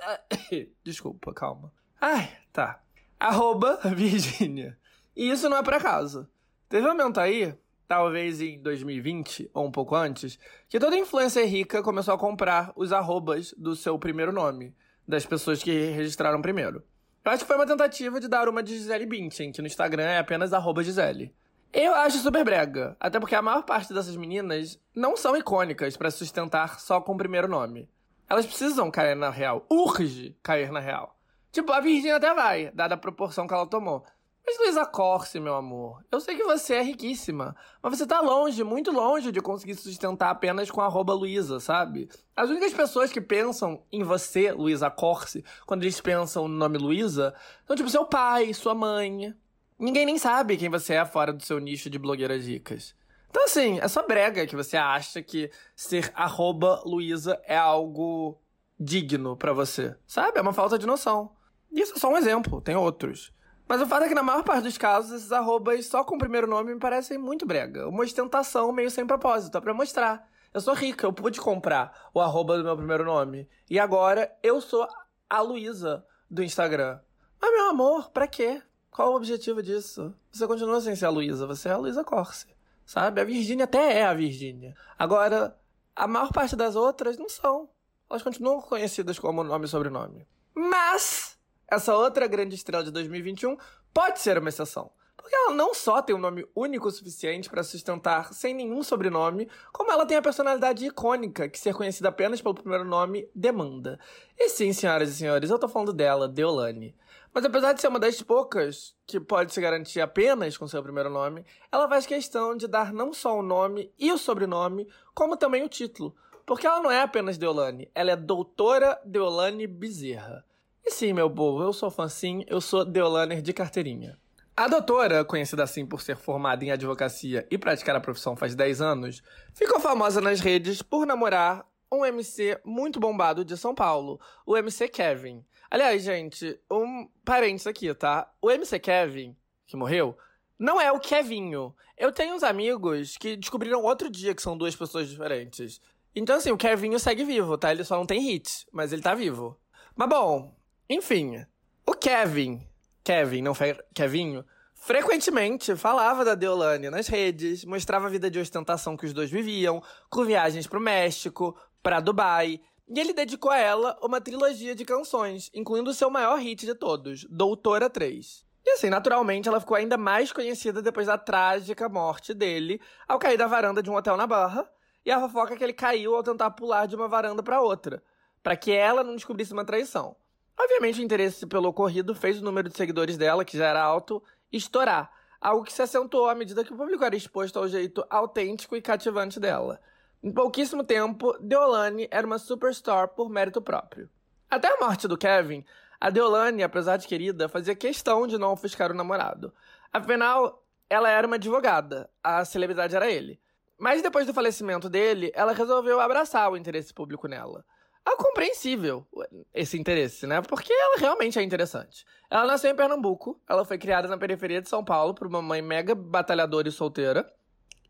A: Desculpa, calma. Ai, tá. Arroba Virgínia. E isso não é por acaso. Teve um momento aí, talvez em 2020 ou um pouco antes, que toda influencer rica começou a comprar os arrobas do seu primeiro nome, das pessoas que registraram primeiro. Eu acho que foi uma tentativa de dar uma de Gisele Bündchen, que no Instagram é apenas arroba Gisele. Eu acho super brega, até porque a maior parte dessas meninas não são icônicas para sustentar só com o primeiro nome. Elas precisam cair na real, urge cair na real. Tipo, a Virgínia até vai, dada a proporção que ela tomou. Mas Luísa Corse, meu amor, eu sei que você é riquíssima, mas você tá longe, muito longe de conseguir sustentar apenas com arroba Luísa, sabe? As únicas pessoas que pensam em você, Luísa Corse, quando eles pensam no nome Luísa, são tipo seu pai, sua mãe. Ninguém nem sabe quem você é fora do seu nicho de blogueiras ricas. Então, assim, é só brega que você acha que ser arroba Luísa é algo digno para você, sabe? É uma falta de noção. Isso é só um exemplo, tem outros. Mas o fato é que na maior parte dos casos, esses arrobas só com o primeiro nome me parecem muito brega. Uma ostentação meio sem propósito, é pra mostrar. Eu sou rica, eu pude comprar o arroba do meu primeiro nome. E agora eu sou a Luísa do Instagram. Mas, meu amor, pra quê? Qual o objetivo disso? Você continua sem ser a Luísa, você é a Luísa Corse. Sabe? A Virgínia até é a Virgínia. Agora, a maior parte das outras não são. Elas continuam conhecidas como nome e sobrenome. Mas essa outra grande estrela de 2021 pode ser uma exceção. Porque ela não só tem um nome único o suficiente para sustentar sem nenhum sobrenome, como ela tem a personalidade icônica que ser conhecida apenas pelo primeiro nome demanda. E sim, senhoras e senhores, eu tô falando dela, Deolane. Mas apesar de ser uma das poucas que pode se garantir apenas com seu primeiro nome, ela faz questão de dar não só o nome e o sobrenome, como também o título. Porque ela não é apenas Deolane, ela é Doutora Deolane Bezerra. E sim, meu povo, eu sou sim, eu sou Deolaner de carteirinha. A doutora, conhecida assim por ser formada em advocacia e praticar a profissão faz 10 anos, ficou famosa nas redes por namorar um MC muito bombado de São Paulo, o MC Kevin. Aliás, gente, um parênteses aqui, tá? O MC Kevin, que morreu, não é o Kevinho. Eu tenho uns amigos que descobriram outro dia que são duas pessoas diferentes. Então, assim, o Kevinho segue vivo, tá? Ele só não tem hit, mas ele tá vivo. Mas bom, enfim, o Kevin, Kevin, não Kevinho, frequentemente falava da Deolane nas redes, mostrava a vida de ostentação que os dois viviam, com viagens pro México, para Dubai, e ele dedicou a ela uma trilogia de canções, incluindo o seu maior hit de todos, Doutora 3. E assim, naturalmente, ela ficou ainda mais conhecida depois da trágica morte dele ao cair da varanda de um hotel na Barra, e a fofoca que ele caiu ao tentar pular de uma varanda para outra, para que ela não descobrisse uma traição. Obviamente, o interesse pelo ocorrido fez o número de seguidores dela, que já era alto, estourar. Algo que se acentuou à medida que o público era exposto ao jeito autêntico e cativante dela. Em pouquíssimo tempo, Deolane era uma superstar por mérito próprio. Até a morte do Kevin, a Deolane, apesar de querida, fazia questão de não ofuscar o namorado. Afinal, ela era uma advogada, a celebridade era ele. Mas depois do falecimento dele, ela resolveu abraçar o interesse público nela é compreensível esse interesse, né? Porque ela realmente é interessante. Ela nasceu em Pernambuco, ela foi criada na periferia de São Paulo por uma mãe mega batalhadora e solteira.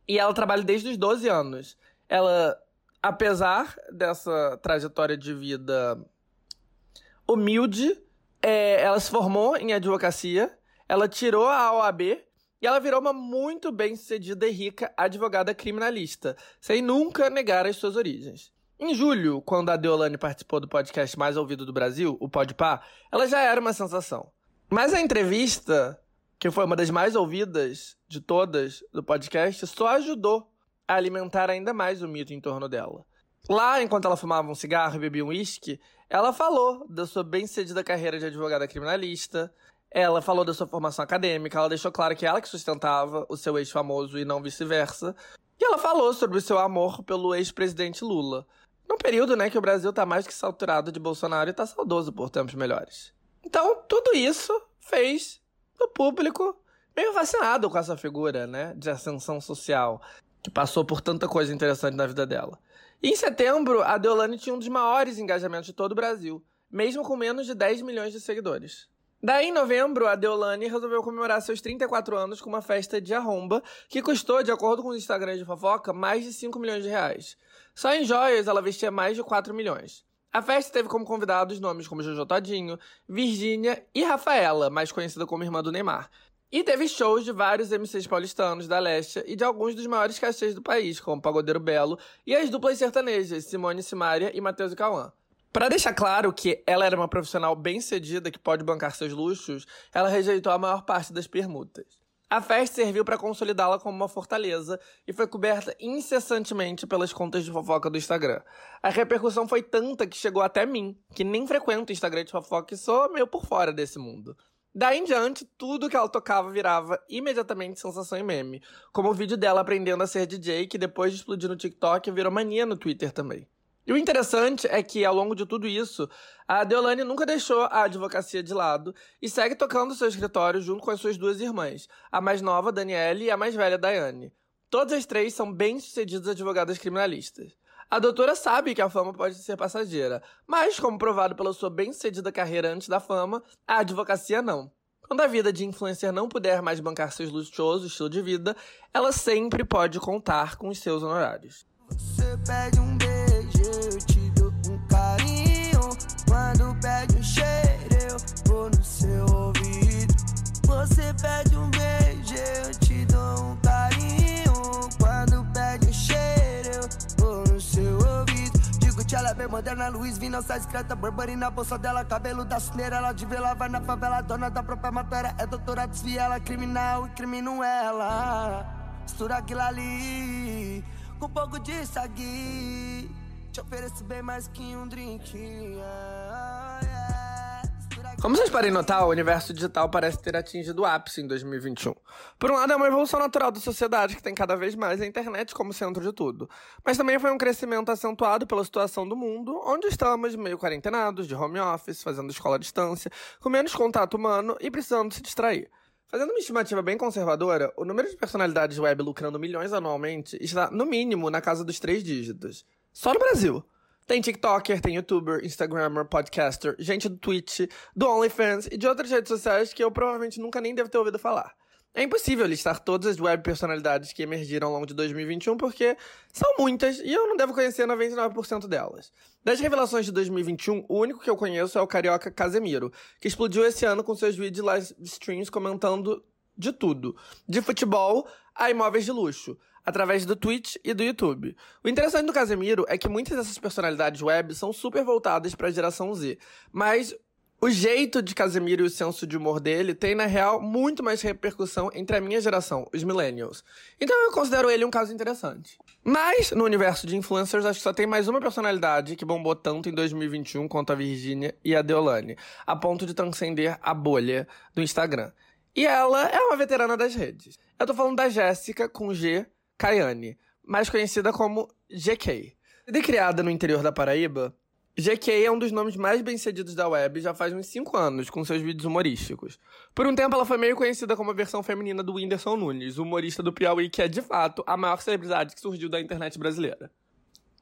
A: E ela trabalha desde os 12 anos. Ela, apesar dessa trajetória de vida humilde, é, ela se formou em advocacia, ela tirou a OAB e ela virou uma muito bem-sucedida e rica advogada criminalista, sem nunca negar as suas origens. Em julho, quando a Deolane participou do podcast mais ouvido do Brasil, o Podpah, ela já era uma sensação. Mas a entrevista, que foi uma das mais ouvidas de todas do podcast, só ajudou a alimentar ainda mais o mito em torno dela. Lá, enquanto ela fumava um cigarro e bebia um uísque, ela falou da sua bem-sucedida carreira de advogada criminalista, ela falou da sua formação acadêmica, ela deixou claro que ela que sustentava o seu ex-famoso e não vice-versa, e ela falou sobre o seu amor pelo ex-presidente Lula. Num período, né, que o Brasil tá mais que saturado de Bolsonaro e tá saudoso por tempos melhores. Então, tudo isso fez o público meio vacinado com essa figura, né, de ascensão social. que passou por tanta coisa interessante na vida dela. E em setembro, a Deolane tinha um dos maiores engajamentos de todo o Brasil, mesmo com menos de 10 milhões de seguidores. Daí, em novembro, a Deolane resolveu comemorar seus 34 anos com uma festa de arromba, que custou, de acordo com os Instagrams de fofoca, mais de 5 milhões de reais. Só em joias ela vestia mais de 4 milhões. A festa teve como convidados nomes como Jojo Todinho, Virgínia e Rafaela, mais conhecida como irmã do Neymar. E teve shows de vários MCs paulistanos da Leste e de alguns dos maiores cachês do país, como Pagodeiro Belo e as duplas sertanejas Simone Simaria e Matheus e Cauã. Para deixar claro que ela era uma profissional bem-sucedida que pode bancar seus luxos, ela rejeitou a maior parte das permutas. A festa serviu para consolidá-la como uma fortaleza e foi coberta incessantemente pelas contas de fofoca do Instagram. A repercussão foi tanta que chegou até mim, que nem frequento o Instagram de fofoca e sou meio por fora desse mundo. Daí em diante, tudo que ela tocava virava imediatamente sensação e meme. Como o vídeo dela aprendendo a ser DJ, que depois de explodir no TikTok, virou mania no Twitter também. E o interessante é que, ao longo de tudo isso, a Deolane nunca deixou a advocacia de lado e segue tocando seu escritório junto com as suas duas irmãs, a mais nova, Daniele, e a mais velha, Daiane. Todas as três são bem-sucedidas advogadas criminalistas. A doutora sabe que a fama pode ser passageira, mas, como provado pela sua bem-sucedida carreira antes da fama, a advocacia não. Quando a vida de influencer não puder mais bancar seus luxuosos estilo de vida, ela sempre pode contar com os seus honorários.
C: Você pede um beijo, eu te dou um carinho. Quando pede um cheiro, eu vou no seu ouvido. Você pede um beijo, eu te dou um carinho. Quando pede um cheiro, eu vou no seu ouvido. Digo que ela é bem moderna, Luiz Vina, sai discreta, Burberry na bolsa dela, cabelo da cineira, ela de vela, vai na favela, dona da própria matéria, é doutora, desvia ela, criminal e crimino ela. Mistura aquilo ali com um pouco de sagui. Ofereço bem mais que um drink.
A: Como vocês podem notar, o universo digital parece ter atingido o ápice em 2021. Por um lado, é uma evolução natural da sociedade que tem cada vez mais a internet como centro de tudo. Mas também foi um crescimento acentuado pela situação do mundo, onde estamos meio quarentenados, de home office, fazendo escola à distância, com menos contato humano e precisando se distrair. Fazendo uma estimativa bem conservadora, o número de personalidades web lucrando milhões anualmente está, no mínimo, na casa dos três dígitos. Só no Brasil. Tem TikToker, tem YouTuber, Instagrammer, podcaster, gente do Twitch, do OnlyFans e de outras redes sociais que eu provavelmente nunca nem devo ter ouvido falar. É impossível listar todas as web personalidades que emergiram ao longo de 2021 porque são muitas e eu não devo conhecer 99% delas. Das revelações de 2021, o único que eu conheço é o carioca Casemiro, que explodiu esse ano com seus vídeos live streams comentando de tudo, de futebol a imóveis de luxo, através do Twitch e do YouTube. O interessante do Casemiro é que muitas dessas personalidades web são super voltadas para a geração Z, mas o jeito de Casemiro e o senso de humor dele tem, na real, muito mais repercussão entre a minha geração, os millennials. Então eu considero ele um caso interessante. Mas, no universo de influencers, acho que só tem mais uma personalidade que bombou tanto em 2021 quanto a Virgínia e a Deolane, a ponto de transcender a bolha do Instagram. E ela é uma veterana das redes. Eu tô falando da Jéssica com G, Caiane, mais conhecida como GK. De criada no interior da Paraíba, GK é um dos nomes mais bem-sucedidos da web já faz uns 5 anos, com seus vídeos humorísticos. Por um tempo, ela foi meio conhecida como a versão feminina do Whindersson Nunes, humorista do Piauí que é, de fato, a maior celebridade que surgiu da internet brasileira.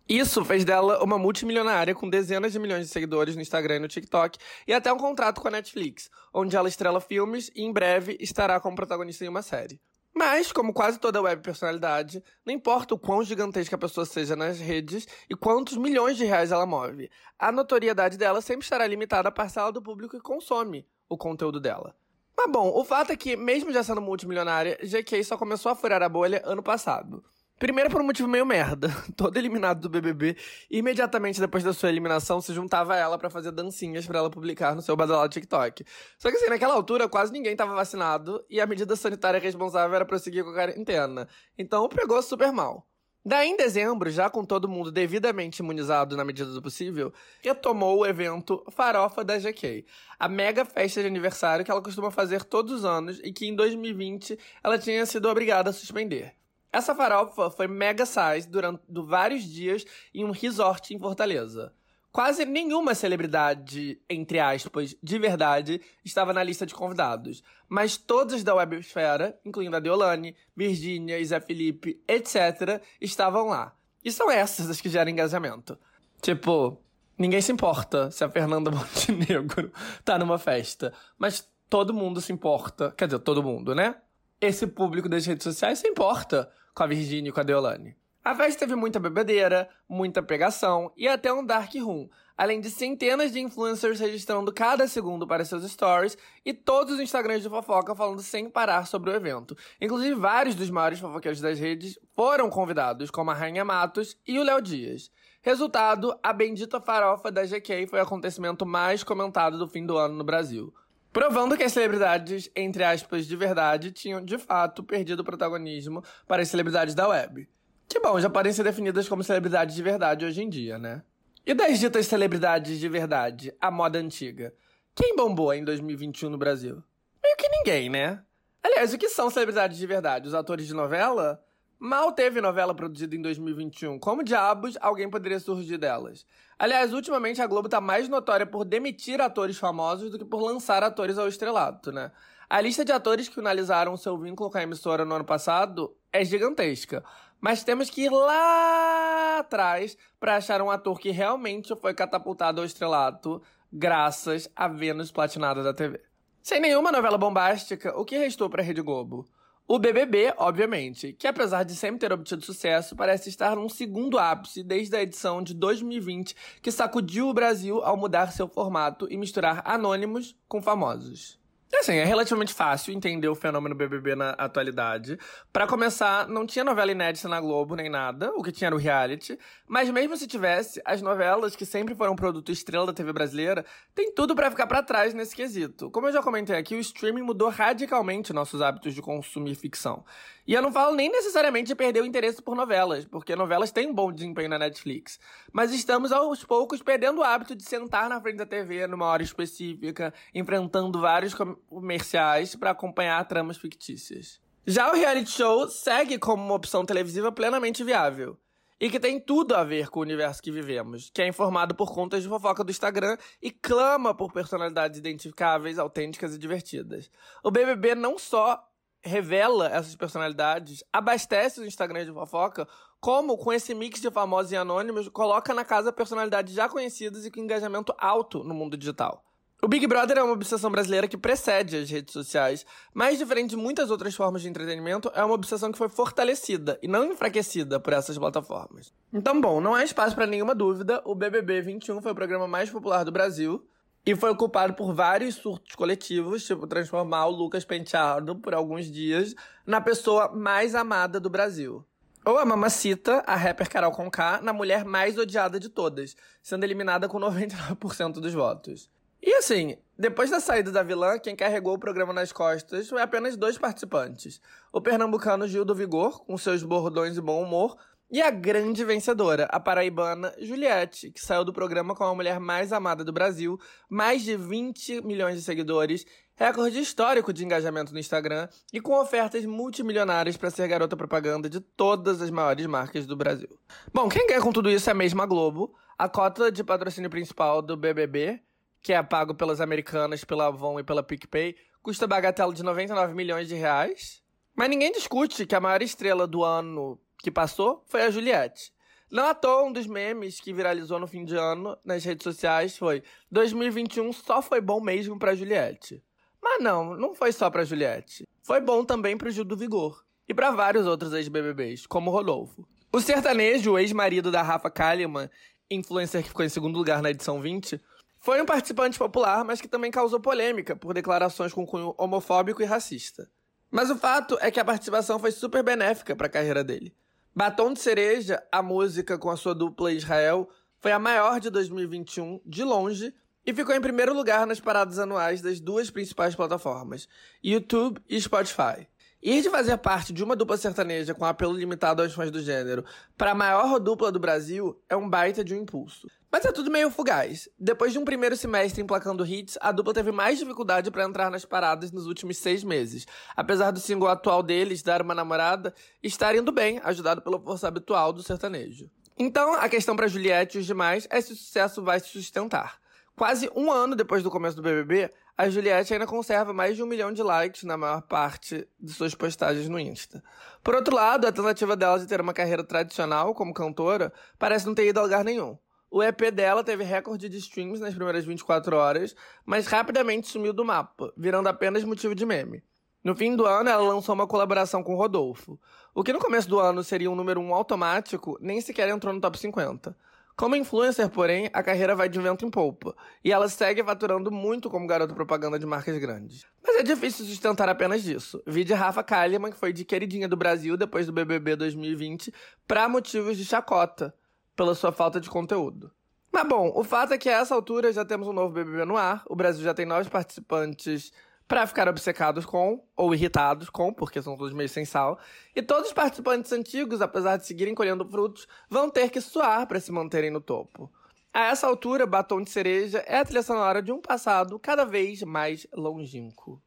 A: Isso fez dela uma multimilionária com dezenas de milhões de seguidores no Instagram e no TikTok e até um contrato com a Netflix, onde ela estrela filmes e em breve estará como protagonista em uma série. Mas, como quase toda web personalidade, não importa o quão gigantesca a pessoa seja nas redes e quantos milhões de reais ela move, a notoriedade dela sempre estará limitada à parcela do público que consome o conteúdo dela. Mas bom, o fato é que, mesmo já sendo multimilionária, GK só começou a furar a bolha ano passado. Primeiro por um motivo meio merda. Todo eliminado do BBB, imediatamente depois da sua eliminação, se juntava a ela pra fazer dancinhas pra ela publicar no seu badalado TikTok. Só que assim, naquela altura, quase ninguém tava vacinado e a medida sanitária responsável era prosseguir com a quarentena. Então pegou super mal. Daí, em dezembro, já com todo mundo devidamente imunizado na medida do possível, retomou o evento Farofa da GK, a mega festa de aniversário que ela costuma fazer todos os anos e que em 2020 ela tinha sido obrigada a suspender. Essa farofa foi mega size durante vários dias em um resort em Fortaleza. Quase nenhuma celebridade, entre aspas, de verdade, estava na lista de convidados. Mas todas da websfera, incluindo a Deolane, Virgínia, Zé Felipe, etc., estavam lá. E são essas as que geram engajamento. Tipo, ninguém se importa se a Fernanda Montenegro tá numa festa. Mas todo mundo se importa. Quer dizer, todo mundo, né? Esse público das redes sociais se importa com a Virgínia e com a Deolane. A festa teve muita bebedeira, muita pegação e até um dark room, além de centenas de influencers registrando cada segundo para seus stories e todos os Instagrams de fofoca falando sem parar sobre o evento. Inclusive, vários dos maiores fofoqueiros das redes foram convidados, como a Rainha Matos e o Léo Dias. Resultado, a bendita farofa da GK foi o acontecimento mais comentado do fim do ano no Brasil. Provando que as celebridades, entre aspas, de verdade, tinham de fato perdido o protagonismo para as celebridades da web. Que bom, já podem ser definidas como celebridades de verdade hoje em dia, né? E das ditas celebridades de verdade, a moda antiga? Quem bombou em 2021 no Brasil? Meio que ninguém, né? Aliás, o que são celebridades de verdade? Os atores de novela? Mal teve novela produzida em 2021. Como diabos alguém poderia surgir delas? Aliás, ultimamente a Globo tá mais notória por demitir atores famosos do que por lançar atores ao estrelato, né? A lista de atores que finalizaram seu vínculo com a emissora no ano passado é gigantesca. Mas temos que ir lá atrás para achar um ator que realmente foi catapultado ao estrelato graças à Vênus platinada da TV. Sem nenhuma novela bombástica, o que restou para a Rede Globo? O BBB, obviamente, que apesar de sempre ter obtido sucesso, parece estar num segundo ápice desde a edição de 2020, que sacudiu o Brasil ao mudar seu formato e misturar anônimos com famosos. Assim, é relativamente fácil entender o fenômeno BBB na atualidade. Para começar, não tinha novela inédita na Globo nem nada, o que tinha era o reality. Mas mesmo se tivesse, as novelas, que sempre foram produto estrela da TV brasileira, tem tudo para ficar para trás nesse quesito. Como eu já comentei aqui, o streaming mudou radicalmente nossos hábitos de consumir ficção. E eu não falo nem necessariamente de perder o interesse por novelas, porque novelas têm um bom desempenho na Netflix. Mas estamos aos poucos perdendo o hábito de sentar na frente da TV numa hora específica, enfrentando vários comerciais para acompanhar tramas fictícias. Já o reality show segue como uma opção televisiva plenamente viável. E que tem tudo a ver com o universo que vivemos, que é informado por contas de fofoca do Instagram e clama por personalidades identificáveis, autênticas e divertidas. O BBB não só revela essas personalidades, abastece o Instagram de fofoca, como com esse mix de famosos e anônimos, coloca na casa personalidades já conhecidas e com engajamento alto no mundo digital. O Big Brother é uma obsessão brasileira que precede as redes sociais, mas diferente de muitas outras formas de entretenimento, é uma obsessão que foi fortalecida e não enfraquecida por essas plataformas. Então, bom, não há espaço para nenhuma dúvida, o BBB 21 foi o programa mais popular do Brasil, e foi ocupado por vários surtos coletivos, tipo transformar o Lucas Penteado por alguns dias na pessoa mais amada do Brasil. Ou a Mamacita, a rapper Carol Conká, na mulher mais odiada de todas, sendo eliminada com 99% dos votos. E assim, depois da saída da vilã, quem carregou o programa nas costas foi apenas dois participantes. O pernambucano Gil do Vigor, com seus bordões e bom humor, e a grande vencedora, a paraibana Juliette, que saiu do programa com a mulher mais amada do Brasil, mais de 20 milhões de seguidores, recorde histórico de engajamento no Instagram e com ofertas multimilionárias para ser garota propaganda de todas as maiores marcas do Brasil. Bom, quem ganha com tudo isso é a Globo. A cota de patrocínio principal do BBB, que é pago pelas americanas, pela Avon e pela PicPay, custa bagatela de 99 milhões de reais. Mas ninguém discute que a maior estrela do ano que passou foi a Juliette. Não à toa, um dos memes que viralizou no fim de ano nas redes sociais foi 2021 só foi bom mesmo pra Juliette. Mas não, não foi só pra Juliette. Foi bom também pro Gil do Vigor. E para vários outros ex-BBBs, como Rodolfo. O sertanejo, ex-marido da Rafa Kalimann, influencer que ficou em segundo lugar na edição 20, foi um participante popular, mas que também causou polêmica por declarações com cunho homofóbico e racista. Mas o fato é que a participação foi super benéfica para a carreira dele. Batom de Cereja, a música com a sua dupla Israel, foi a maior de 2021, de longe, e ficou em primeiro lugar nas paradas anuais das duas principais plataformas, YouTube e Spotify. Ir de fazer parte de uma dupla sertaneja com apelo limitado aos fãs do gênero para a maior dupla do Brasil é um baita de um impulso. Mas é tudo meio fugaz. Depois de um primeiro semestre emplacando hits, a dupla teve mais dificuldade para entrar nas paradas nos últimos seis meses. Apesar do single atual deles, Dar Uma Namorada, estar indo bem, ajudado pela força habitual do sertanejo. Então, a questão para Juliette e os demais é se o sucesso vai se sustentar. Quase um ano depois do começo do BBB, a Juliette ainda conserva mais de um milhão de likes na maior parte de suas postagens no Insta. Por outro lado, a tentativa dela de ter uma carreira tradicional como cantora parece não ter ido a lugar nenhum. O EP dela teve recorde de streams nas primeiras 24 horas, mas rapidamente sumiu do mapa, virando apenas motivo de meme. No fim do ano, ela lançou uma colaboração com Rodolfo. O que no começo do ano seria um número 1 automático, nem sequer entrou no top 50. Como influencer, porém, a carreira vai de vento em polpa, e ela segue faturando muito como garota propaganda de marcas grandes. Mas é difícil sustentar apenas disso. Vi de Rafa Kalimann, que foi de queridinha do Brasil depois do BBB 2020, para motivos de chacota pela sua falta de conteúdo. Mas bom, o fato é que a essa altura já temos um novo BBB no ar, o Brasil já tem novos participantes para ficar obcecados com, ou irritados com, porque são todos meio sem sal, e todos os participantes antigos, apesar de seguirem colhendo frutos, vão ter que suar para se manterem no topo. A essa altura, Batom de Cereja é a trilha sonora de um passado cada vez mais longínquo.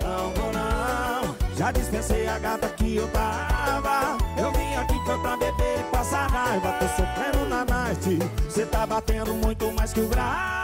D: Não vou não, já dispensei a gata que eu tava. Eu vim aqui foi pra beber e passar raiva. Tô sofrendo na night, cê tá batendo muito mais que o.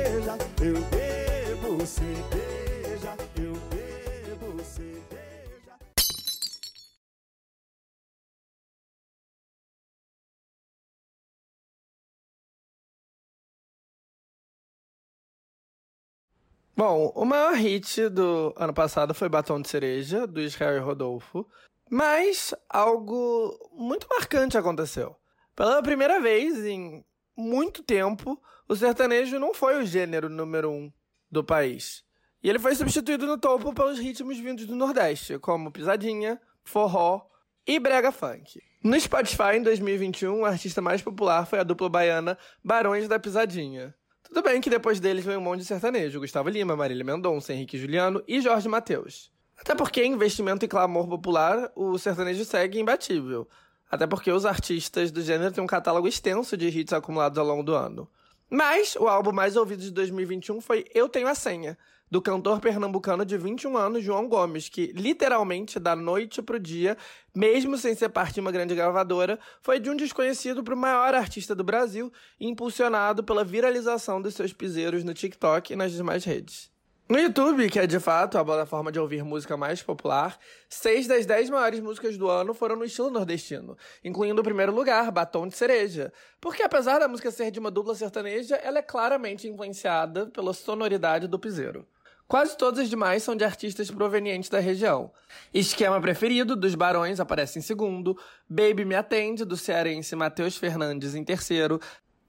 A: Bom, o maior hit do ano passado foi Batom de Cereja, do Israel e Rodolfo. Mas algo muito marcante aconteceu. Pela primeira vez em muito tempo, o sertanejo não foi o gênero número um do país. E ele foi substituído no topo pelos ritmos vindos do Nordeste, como pisadinha, forró e brega funk. No Spotify, em 2021, o artista mais popular foi a dupla baiana Barões da Pisadinha. Tudo bem que depois deles veio um monte de sertanejo, Gustavo Lima, Marília Mendonça, Henrique Juliano e Jorge Mateus. Até porque, investimento e clamor popular, o sertanejo segue imbatível. Até porque os artistas do gênero têm um catálogo extenso de hits acumulados ao longo do ano. Mas o álbum mais ouvido de 2021 foi Eu Tenho a Senha, do cantor pernambucano de 21 anos, João Gomes, que literalmente da noite pro dia, mesmo sem ser parte de uma grande gravadora, foi de um desconhecido para o maior artista do Brasil, impulsionado pela viralização dos seus piseiros no TikTok e nas demais redes. No YouTube, que é de fato a plataforma de ouvir música mais popular, seis das dez maiores músicas do ano foram no estilo nordestino, incluindo o primeiro lugar, Batom de Cereja. Porque apesar da música ser de uma dupla sertaneja, ela é claramente influenciada pela sonoridade do piseiro. Quase todas as demais são de artistas provenientes da região. Esquema Preferido, dos Barões, aparece em segundo. Baby Me Atende, do cearense Matheus Fernandes, em terceiro.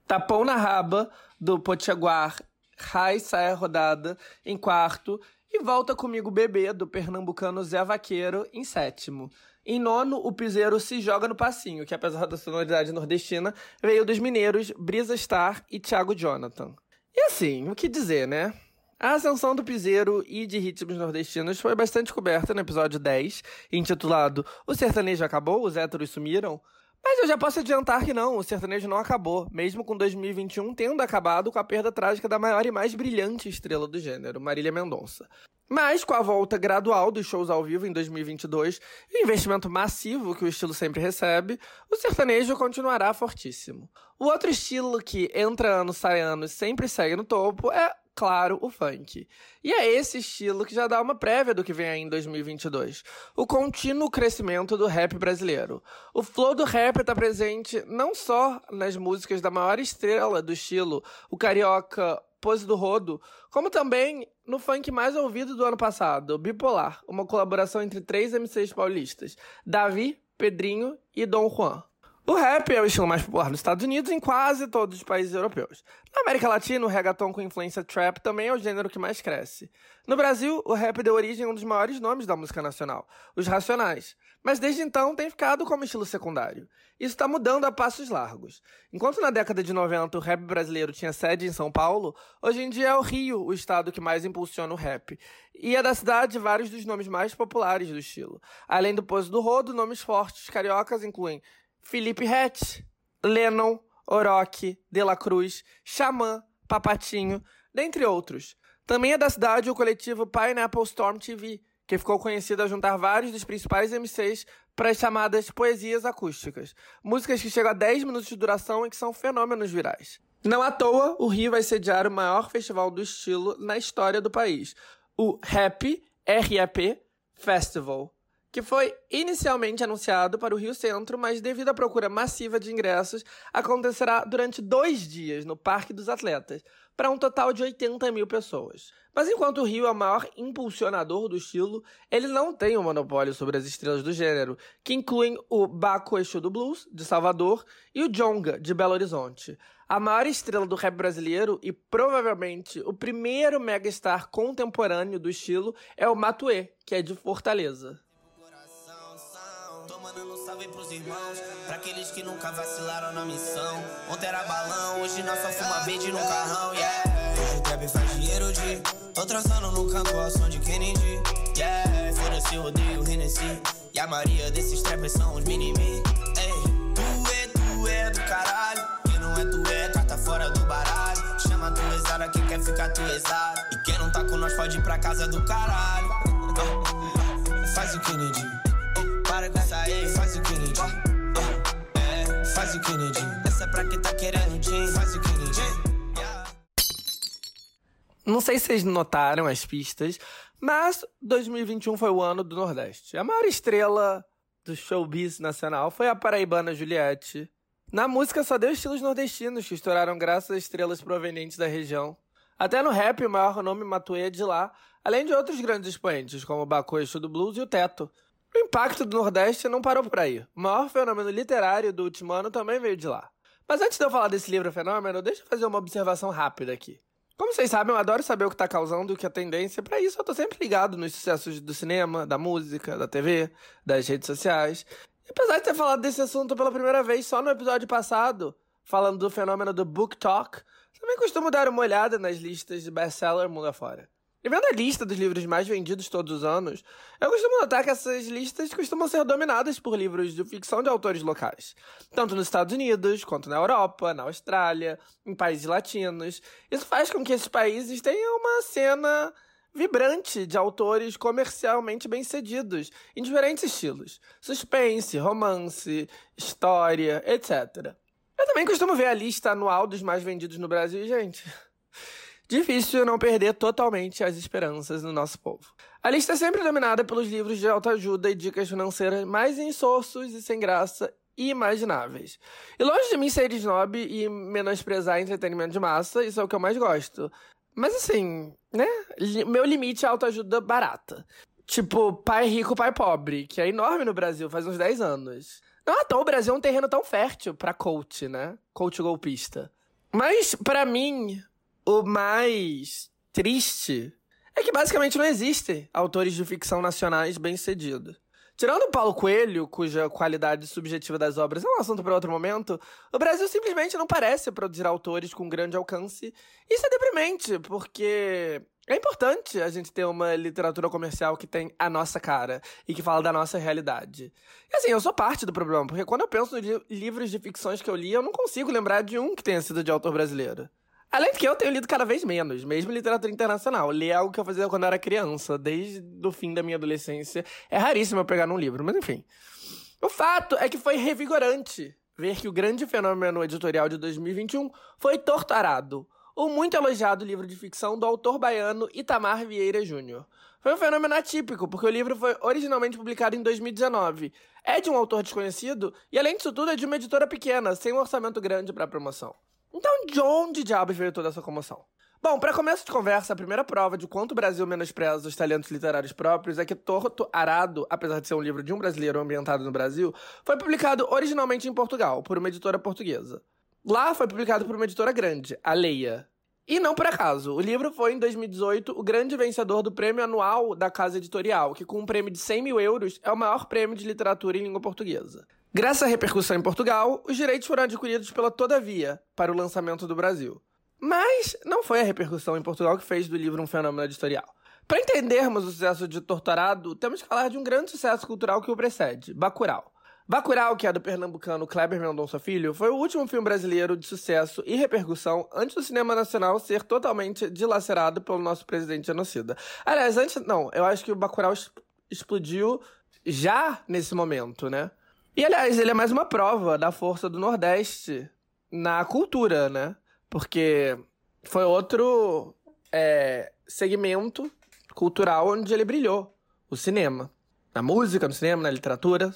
A: Tapão na Raba, do Potiguar Rai sai a rodada em quarto e volta comigo bebê do pernambucano Zé Vaqueiro em sétimo. Em nono, o piseiro se joga no passinho, que apesar da sonoridade nordestina, veio dos mineiros Brisa Star e Thiago Jonathan. E assim, o que dizer, né? A ascensão do piseiro e de ritmos nordestinos foi bastante coberta no episódio 10, intitulado O Sertanejo Acabou, os héteros sumiram, mas eu já posso adiantar que não, o sertanejo não acabou, mesmo com 2021 tendo acabado com a perda trágica da maior e mais brilhante estrela do gênero, Marília Mendonça. Mas com a volta gradual dos shows ao vivo em 2022 e o investimento massivo que o estilo sempre recebe, o sertanejo continuará fortíssimo. O outro estilo que entra ano, sai ano e sempre segue no topo é claro, o funk. E é esse estilo que já dá uma prévia do que vem aí em 2022. O contínuo crescimento do rap brasileiro. O flow do rap está presente não só nas músicas da maior estrela do estilo, o carioca Pose do Rodo, como também no funk mais ouvido do ano passado, Bipolar, uma colaboração entre três MCs paulistas, Davi, Pedrinho e Dom Juan. O rap é o estilo mais popular nos Estados Unidos e em quase todos os países europeus. Na América Latina, o reggaeton com influência trap também é o gênero que mais cresce. No Brasil, o rap deu origem a um dos maiores nomes da música nacional, os Racionais. Mas desde então tem ficado como estilo secundário. Isso está mudando a passos largos. Enquanto na década de 90 o rap brasileiro tinha sede em São Paulo, hoje em dia é o Rio o estado que mais impulsiona o rap. E é da cidade vários dos nomes mais populares do estilo. Além do Poço do Rodo, nomes fortes cariocas incluem Felipe Rett, Lennon, Orochi, De La Cruz, Xamã, Papatinho, dentre outros. Também é da cidade o coletivo Pineapple Storm TV, que ficou conhecido ao juntar vários dos principais MCs para as chamadas poesias acústicas, músicas que chegam a 10 minutos de duração e que são fenômenos virais. Não à toa, o Rio vai sediar o maior festival do estilo na história do país, o Rap, RAP Festival, que foi inicialmente anunciado para o Rio Centro, mas devido à procura massiva de ingressos, acontecerá durante dois dias no Parque dos Atletas, para um total de 80 mil pessoas. Mas enquanto o Rio é o maior impulsionador do estilo, ele não tem o um monopólio sobre as estrelas do gênero, que incluem o Baco Exu do Blues, de Salvador, e o Jonga, de Belo Horizonte. A maior estrela do rap brasileiro e provavelmente o primeiro megastar contemporâneo do estilo é o Matuê, que é de Fortaleza
E: salve pros irmãos, pra aqueles que nunca vacilaram na missão. Ontem era balão, hoje nós só fuma verde no carrão, yeah. Hoje o trap faz dinheiro de. Tô transando no campo ao som de Kennedy, yeah. Foda-se, rodeio o Hennessy. E a maioria desses trappers são os mini-me. Tu é, tu é do caralho. Quem não é, tu é, carta fora do baralho. Chama tu exara, quem quer ficar tu exara. E quem não tá com nós pode ir pra casa do caralho. Faz o Kennedy. Faz o Kennedy. É, faz o Kennedy. Essa é pra quem tá querendo gin, faz o Kennedy.
A: Não sei se vocês notaram as pistas, mas 2021 foi o ano do Nordeste. A maior estrela do showbiz nacional foi a paraibana Juliette. Na música só deu estilos nordestinos que estouraram graças a estrelas provenientes da região. Até no rap, o maior nome Matuê é de lá, além de outros grandes expoentes, como o Baco Exu do Blues e o Teto. O impacto do Nordeste não parou por aí. O maior fenômeno literário do último ano também veio de lá. Mas antes de eu falar desse livro fenômeno, deixa eu fazer uma observação rápida aqui. Como vocês sabem, eu adoro saber o que está causando, o que é tendência. Para isso, eu estou sempre ligado nos sucessos do cinema, da música, da TV, das redes sociais. E apesar de ter falado desse assunto pela primeira vez só no episódio passado, falando do fenômeno do Book Talk, também costumo dar uma olhada nas listas de best-seller mundo afora. E vendo a lista dos livros mais vendidos todos os anos, eu costumo notar que essas listas costumam ser dominadas por livros de ficção de autores locais, tanto nos Estados Unidos, quanto na Europa, na Austrália, em países latinos. Isso faz com que esses países tenham uma cena vibrante de autores comercialmente bem-sucedidos, em diferentes estilos: suspense, romance, história, etc. Eu também costumo ver a lista anual dos mais vendidos no Brasil gente. Difícil não perder totalmente as esperanças no nosso povo. A lista é sempre dominada pelos livros de autoajuda e dicas financeiras mais insossos e sem graça imagináveis. E longe de mim ser snob e menosprezar entretenimento de massa, isso é o que eu mais gosto. Mas assim, né? Meu limite é autoajuda barata. Tipo, pai rico, pai pobre, que é enorme no Brasil, faz uns 10 anos. Não toa o Brasil é um terreno tão fértil pra coach, né? Coach golpista. Mas, para mim, o mais triste é que basicamente não existem autores de ficção nacionais bem-sucedidos. Tirando o Paulo Coelho, cuja qualidade subjetiva das obras é um assunto para outro momento, o Brasil simplesmente não parece produzir autores com grande alcance. Isso é deprimente, porque é importante a gente ter uma literatura comercial que tem a nossa cara e que fala da nossa realidade. E assim, eu sou parte do problema, porque quando eu penso nos livros de ficções que eu li, eu não consigo lembrar de um que tenha sido de autor brasileiro. Além de que eu tenho lido cada vez menos, mesmo literatura internacional. Ler é algo que eu fazia quando eu era criança, desde o fim da minha adolescência. É raríssimo eu pegar num livro, mas enfim. O fato é que foi revigorante ver que o grande fenômeno editorial de 2021 foi Torturado, o muito elogiado livro de ficção do autor baiano Itamar Vieira Júnior. Foi um fenômeno atípico, porque o livro foi originalmente publicado em 2019. É de um autor desconhecido e, além disso tudo, é de uma editora pequena, sem um orçamento grande para promoção. Então, de onde diabos veio toda essa comoção? Bom, para começo de conversa, a primeira prova de quanto o Brasil menospreza os talentos literários próprios é que Torto Arado, apesar de ser um livro de um brasileiro ambientado no Brasil, foi publicado originalmente em Portugal, por uma editora portuguesa. Lá foi publicado por uma editora grande, a Leia. E não por acaso, o livro foi, em 2018, o grande vencedor do prêmio anual da Casa Editorial, que com um prêmio de 100 mil euros é o maior prêmio de literatura em língua portuguesa. Graças à repercussão em Portugal, os direitos foram adquiridos pela Todavia para o lançamento do Brasil. Mas não foi a repercussão em Portugal que fez do livro um fenômeno editorial. Para entendermos o sucesso de Torturado, temos que falar de um grande sucesso cultural que o precede, Bacurau. Bacurau, que é do pernambucano Kleber Mendonça Filho, foi o último filme brasileiro de sucesso e repercussão antes do cinema nacional ser totalmente dilacerado pelo nosso presidente genocida. Aliás, antes, não, eu acho que o Bacurau explodiu já nesse momento, né? E, aliás, ele é mais uma prova da força do Nordeste na cultura, né? Porque foi outro é, segmento cultural onde ele brilhou. O cinema. Na música, no cinema, na literatura.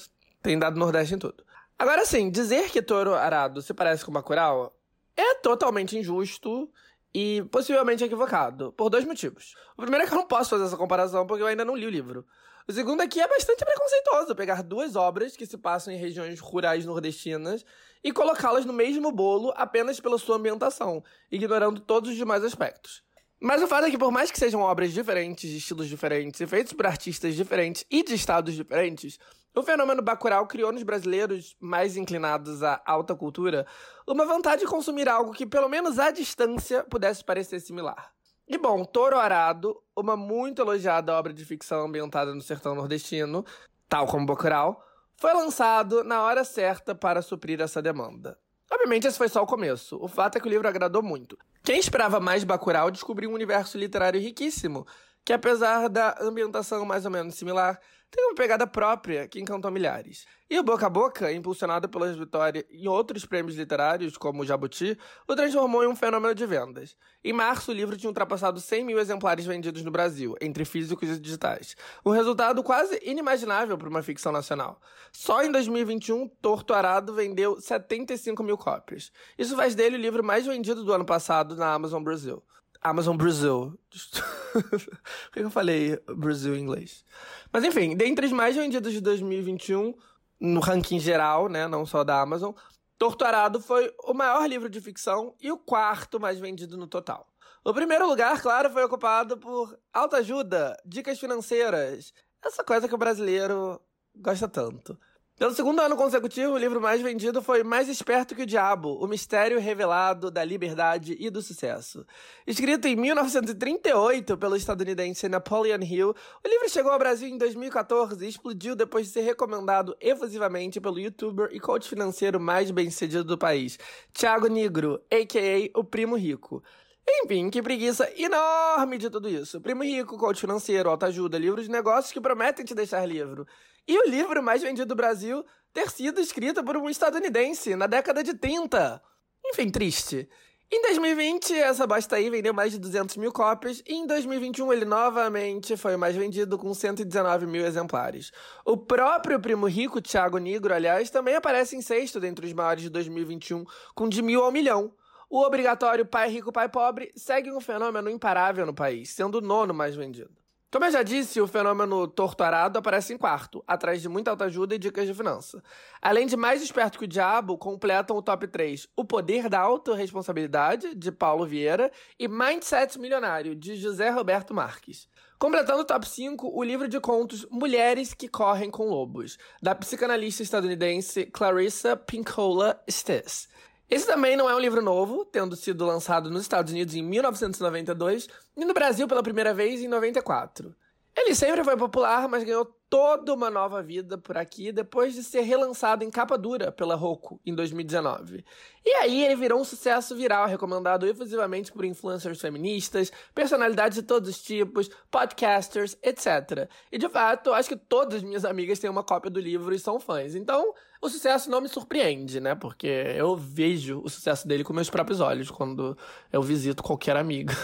A: Tem dado Nordeste em tudo. Agora, sim, dizer que Toro Arado se parece com Bacurau é totalmente injusto e possivelmente equivocado, por dois motivos. O primeiro é que eu não posso fazer essa comparação porque eu ainda não li o livro. O segundo é que é bastante preconceituoso pegar duas obras que se passam em regiões rurais nordestinas e colocá-las no mesmo bolo apenas pela sua ambientação, ignorando todos os demais aspectos. Mas o fato é que, por mais que sejam obras diferentes, de estilos diferentes, e feitos por artistas diferentes e de estados diferentes, o fenômeno Bacurau criou nos brasileiros mais inclinados à alta cultura uma vontade de consumir algo que, pelo menos à distância, pudesse parecer similar. E bom, Toro Arado, uma muito elogiada obra de ficção ambientada no sertão nordestino, tal como Bacurau, foi lançado na hora certa para suprir essa demanda. Obviamente, esse foi só o começo. O fato é que o livro agradou muito. Quem esperava mais Bacurau descobriu um universo literário riquíssimo, que apesar da ambientação mais ou menos similar, tem uma pegada própria que encantou milhares. E o Boca a Boca, impulsionado pelas vitórias em outros prêmios literários, como o Jabuti, o transformou em um fenômeno de vendas. Em março, o livro tinha ultrapassado 100 mil exemplares vendidos no Brasil, entre físicos e digitais. Um resultado quase inimaginável para uma ficção nacional. Só em 2021, Torto Arado vendeu 75 mil cópias. Isso faz dele o livro mais vendido do ano passado na Amazon Brasil. Amazon Brasil. Por que eu falei Brasil em inglês? Mas enfim, dentre os mais vendidos de 2021, no ranking geral, né, não só da Amazon, Torturado foi o maior livro de ficção e o quarto mais vendido no total. O primeiro lugar, claro, foi ocupado por autoajuda, dicas financeiras, essa coisa que o brasileiro gosta tanto. Pelo segundo ano consecutivo, o livro mais vendido foi Mais Esperto que o Diabo, O Mistério Revelado da Liberdade e do Sucesso. Escrito em 1938 pelo estadunidense Napoleon Hill, o livro chegou ao Brasil em 2014 e explodiu depois de ser recomendado efusivamente pelo youtuber e coach financeiro mais bem-sucedido do país, Thiago Negro, a.k.a. o Primo Rico. Enfim, que preguiça enorme de tudo isso. Primo rico, coach financeiro, autoajuda, livros de negócios que prometem te deixar livre. E o livro mais vendido do Brasil ter sido escrito por um estadunidense na década de 30. Enfim, triste. Em 2020, essa bosta aí vendeu mais de 200 mil cópias e em 2021 ele novamente foi o mais vendido com 119 mil exemplares. O próprio primo rico, Thiago Negro, aliás, também aparece em sexto dentre os maiores de 2021, com de mil ao milhão. O obrigatório pai rico, pai pobre segue um fenômeno imparável no país, sendo o nono mais vendido. Como eu já disse, o fenômeno torturado aparece em quarto, atrás de muita autoajuda e dicas de finança. Além de Mais Esperto que o Diabo, completam o top 3 O Poder da Autoresponsabilidade, de Paulo Vieira, e Mindset Milionário, de José Roberto Marques. Completando o top 5, o livro de contos Mulheres que Correm com Lobos, da psicanalista estadunidense Clarissa Pinkola Estes. Esse também não é um livro novo, tendo sido lançado nos Estados Unidos em 1992 e no Brasil pela primeira vez em 94. Ele sempre foi popular, mas ganhou toda uma nova vida por aqui depois de ser relançado em capa dura pela Roku em 2019. E aí ele virou um sucesso viral, recomendado efusivamente por influencers feministas, personalidades de todos os tipos, podcasters, etc. E de fato, acho que todas as minhas amigas têm uma cópia do livro e são fãs. Então, o sucesso não me surpreende, né? Porque eu vejo o sucesso dele com meus próprios olhos quando eu visito qualquer amiga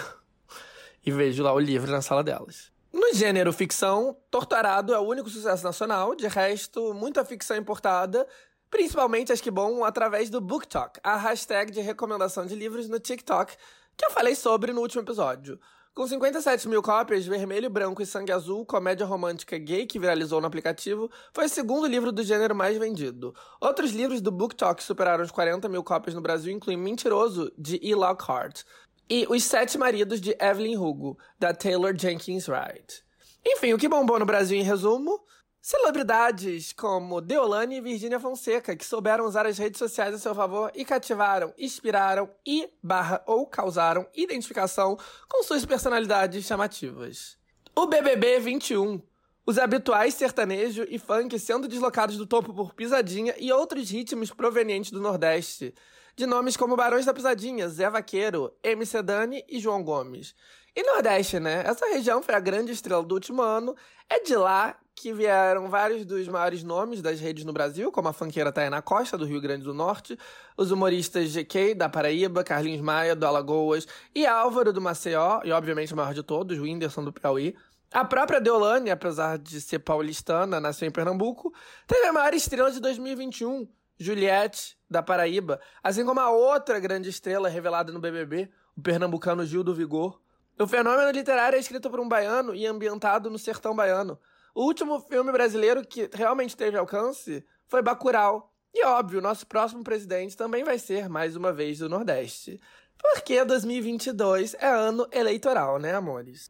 A: e vejo lá o livro na sala delas. No gênero ficção, Torturado é o único sucesso nacional, de resto, muita ficção importada, principalmente, acho que bom, através do BookTok, a hashtag de recomendação de livros no TikTok, que eu falei sobre no último episódio. Com 57 mil cópias, Vermelho, Branco e Sangue Azul, comédia romântica gay que viralizou no aplicativo, foi o segundo livro do gênero mais vendido. Outros livros do BookTok superaram os 40 mil cópias no Brasil incluem Mentiroso, de E. Lockhart, e Os Sete Maridos, de Evelyn Hugo, da Taylor Jenkins Wright. Enfim, o que bombou no Brasil em resumo? Celebridades como Deolane e Virginia Fonseca, que souberam usar as redes sociais a seu favor e cativaram, inspiraram e barra ou causaram identificação com suas personalidades chamativas. O BBB 21. Os habituais sertanejo e funk sendo deslocados do topo por pisadinha e outros ritmos provenientes do Nordeste, de nomes como Barões da Pisadinha, Zé Vaqueiro, MC Dani e João Gomes. E Nordeste, né? Essa região foi a grande estrela do último ano. É de lá que vieram vários dos maiores nomes das redes no Brasil, como a funkeira Tainá Costa, do Rio Grande do Norte, os humoristas GK, da Paraíba, Carlinhos Maia, do Alagoas, e Álvaro do Maceió, e obviamente o maior de todos, o Whindersson do Piauí. A própria Deolane, apesar de ser paulistana, nasceu em Pernambuco, teve a maior estrela de 2021, Juliette, da Paraíba, assim como a outra grande estrela revelada no BBB, o pernambucano Gil do Vigor. O fenômeno literário é escrito por um baiano e ambientado no sertão baiano. O último filme brasileiro que realmente teve alcance foi Bacurau. E óbvio, nosso próximo presidente também vai ser, mais uma vez, do Nordeste. Porque 2022 é ano eleitoral, né, amores?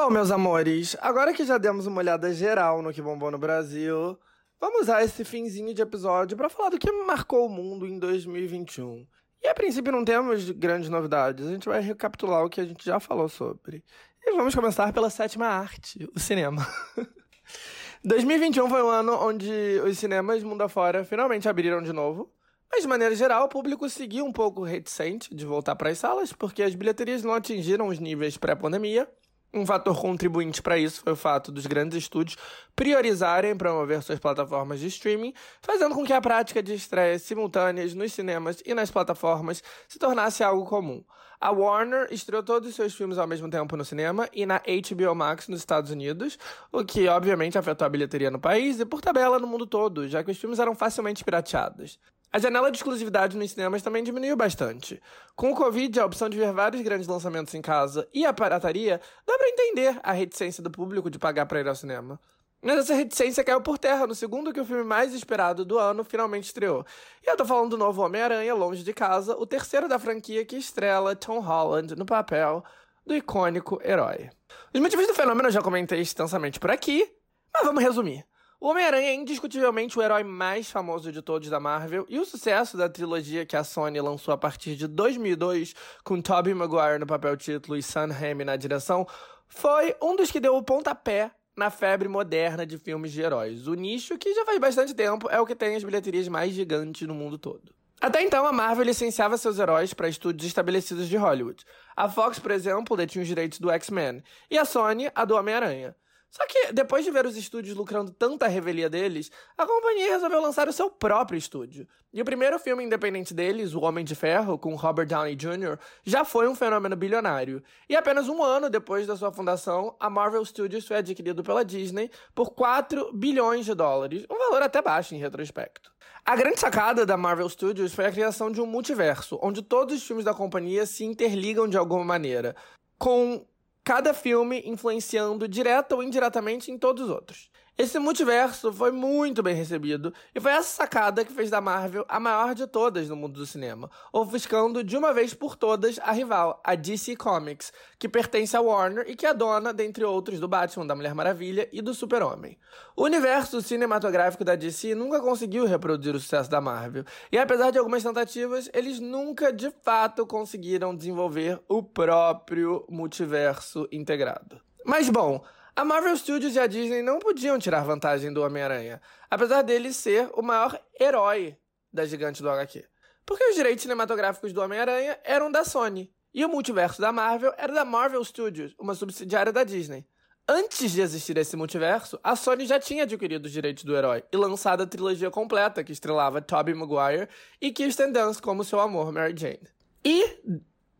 A: Bom, meus amores, agora que já demos uma olhada geral no que bombou no Brasil, vamos usar esse finzinho de episódio para falar do que marcou o mundo em 2021. E a princípio não temos grandes novidades, a gente vai recapitular o que a gente já falou sobre. E vamos começar pela sétima arte, o cinema. 2021 foi um ano onde os cinemas mundo afora finalmente abriram de novo. Mas, de maneira geral, o público seguiu um pouco reticente de voltar para as salas, porque as bilheterias não atingiram os níveis pré-pandemia um fator contribuinte para isso foi o fato dos grandes estúdios priorizarem promover suas plataformas de streaming, fazendo com que a prática de estreias simultâneas nos cinemas e nas plataformas se tornasse algo comum. A Warner estreou todos os seus filmes ao mesmo tempo no cinema e na HBO Max nos Estados Unidos, o que obviamente afetou a bilheteria no país e por tabela no mundo todo, já que os filmes eram facilmente pirateados. A janela de exclusividade nos cinemas também diminuiu bastante. Com o Covid, a opção de ver vários grandes lançamentos em casa e a parataria, dá para entender a reticência do público de pagar para ir ao cinema. Mas essa reticência caiu por terra no segundo que o filme mais esperado do ano finalmente estreou. E eu tô falando do novo Homem-Aranha, Longe de Casa, o terceiro da franquia que estrela Tom Holland no papel do icônico herói. Os motivos do fenômeno eu já comentei extensamente por aqui, mas vamos resumir. O Homem-Aranha é indiscutivelmente o herói mais famoso de todos da Marvel, e o sucesso da trilogia que a Sony lançou a partir de 2002, com Tobey Maguire no papel título e Sam Raimi na direção, foi um dos que deu o pontapé na febre moderna de filmes de heróis. O nicho, que já faz bastante tempo, é o que tem as bilheterias mais gigantes no mundo todo. Até então, a Marvel licenciava seus heróis para estúdios estabelecidos de Hollywood. A Fox, por exemplo, detinha os direitos do X-Men, e a Sony, a do Homem-Aranha. Só que, depois de ver os estúdios lucrando tanta revelia deles, a companhia resolveu lançar o seu próprio estúdio. E o primeiro filme independente deles, O Homem de Ferro, com Robert Downey Jr., já foi um fenômeno bilionário. E apenas um ano depois da sua fundação, a Marvel Studios foi adquirido pela Disney por 4 bilhões de dólares, um valor até baixo em retrospecto. A grande sacada da Marvel Studios foi a criação de um multiverso, onde todos os filmes da companhia se interligam de alguma maneira, com cada filme influenciando direta ou indiretamente em todos os outros. Esse multiverso foi muito bem recebido e foi essa sacada que fez da Marvel a maior de todas no mundo do cinema, ofuscando de uma vez por todas a rival, a DC Comics, que pertence à Warner e que é dona, dentre outros, do Batman, da Mulher Maravilha e do Super-Homem. O universo cinematográfico da DC nunca conseguiu reproduzir o sucesso da Marvel, e apesar de algumas tentativas, eles nunca de fato conseguiram desenvolver o próprio multiverso integrado. Mas bom, a Marvel Studios e a Disney não podiam tirar vantagem do Homem-Aranha, apesar dele ser o maior herói da gigante do HQ. Porque os direitos cinematográficos do Homem-Aranha eram da Sony, e o multiverso da Marvel era da Marvel Studios, uma subsidiária da Disney. Antes de existir esse multiverso, a Sony já tinha adquirido os direitos do herói e lançado a trilogia completa que estrelava Tobey Maguire e Kirsten Dunst como seu amor Mary Jane. E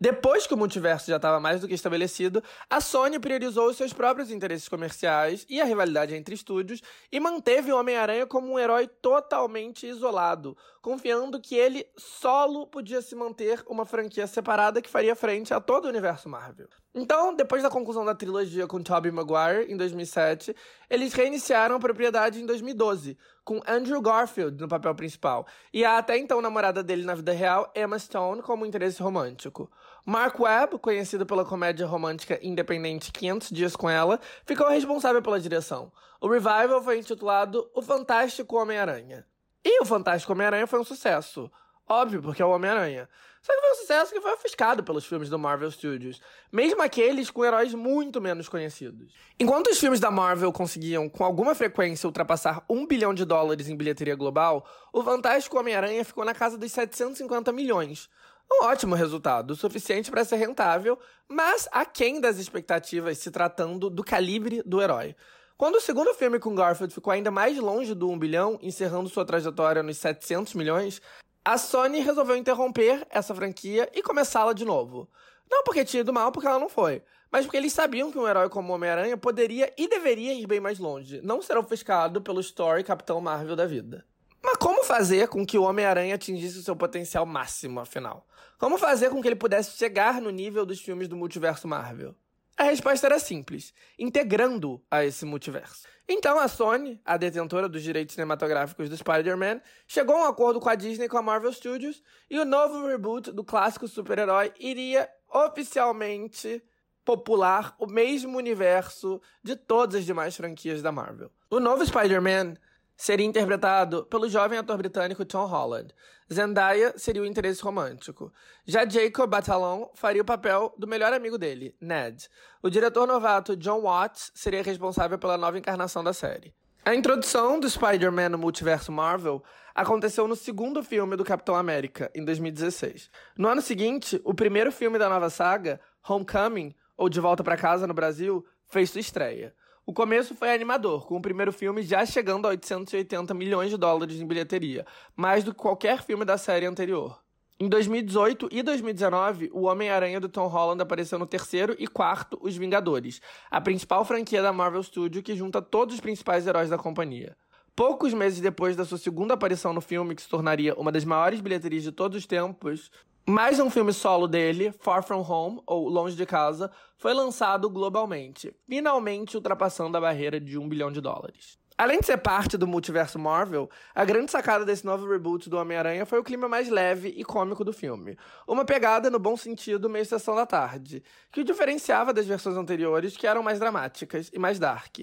A: depois que o multiverso já estava mais do que estabelecido, a Sony priorizou os seus próprios interesses comerciais e a rivalidade entre estúdios e manteve o Homem-Aranha como um herói totalmente isolado, confiando que ele solo podia se manter uma franquia separada que faria frente a todo o universo Marvel. Então, depois da conclusão da trilogia com Tobey Maguire em 2007, eles reiniciaram a propriedade em 2012, com Andrew Garfield no papel principal, e a até então namorada dele na vida real, Emma Stone, como interesse romântico. Mark Webb, conhecido pela comédia romântica independente 500 Dias com Ela, ficou responsável pela direção. O revival foi intitulado O Fantástico Homem-Aranha. E o Fantástico Homem-Aranha foi um sucesso. Óbvio, porque é o Homem-Aranha. Só que foi um sucesso que foi ofuscado pelos filmes do Marvel Studios, mesmo aqueles com heróis muito menos conhecidos. Enquanto os filmes da Marvel conseguiam, com alguma frequência, ultrapassar um bilhão de dólares em bilheteria global, o Fantástico Homem-Aranha ficou na casa dos 750 milhões. Um ótimo resultado, o suficiente para ser rentável, mas aquém das expectativas se tratando do calibre do herói. Quando o segundo filme com Garfield ficou ainda mais longe do 1 bilhão, encerrando sua trajetória nos 700 milhões, a Sony resolveu interromper essa franquia e começá-la de novo. Não porque tinha ido mal, porque ela não foi, mas porque eles sabiam que um herói como Homem-Aranha poderia e deveria ir bem mais longe, não ser ofuscado pelo Story Capitão Marvel da vida. Mas como fazer com que o Homem-Aranha atingisse o seu potencial máximo, afinal? Como fazer com que ele pudesse chegar no nível dos filmes do multiverso Marvel? A resposta era simples: integrando a esse multiverso. Então a Sony, a detentora dos direitos cinematográficos do Spider-Man, chegou a um acordo com a Disney e com a Marvel Studios e o novo reboot do clássico super-herói iria oficialmente popular o mesmo universo de todas as demais franquias da Marvel. O novo Spider-Man seria interpretado pelo jovem ator britânico Tom Holland. Zendaya seria o interesse romântico. Já Jacob Batalon faria o papel do melhor amigo dele, Ned. O diretor novato John Watts seria responsável pela nova encarnação da série. A introdução do Spider-Man no multiverso Marvel aconteceu no segundo filme do Capitão América, em 2016. No ano seguinte, o primeiro filme da nova saga, Homecoming, ou De Volta para Casa no Brasil, fez sua estreia. O começo foi animador, com o primeiro filme já chegando a 880 milhões de dólares em bilheteria, mais do que qualquer filme da série anterior. Em 2018 e 2019, o Homem-Aranha do Tom Holland apareceu no terceiro e quarto Os Vingadores, a principal franquia da Marvel Studios que junta todos os principais heróis da companhia. Poucos meses depois da sua segunda aparição no filme, que se tornaria uma das maiores bilheterias de todos os tempos, mais um filme solo dele, Far From Home, ou Longe de Casa, foi lançado globalmente, finalmente ultrapassando a barreira de um bilhão de dólares. Além de ser parte do multiverso Marvel, a grande sacada desse novo reboot do Homem-Aranha foi o clima mais leve e cômico do filme. Uma pegada, no bom sentido, meio sessão da tarde, que o diferenciava das versões anteriores, que eram mais dramáticas e mais dark.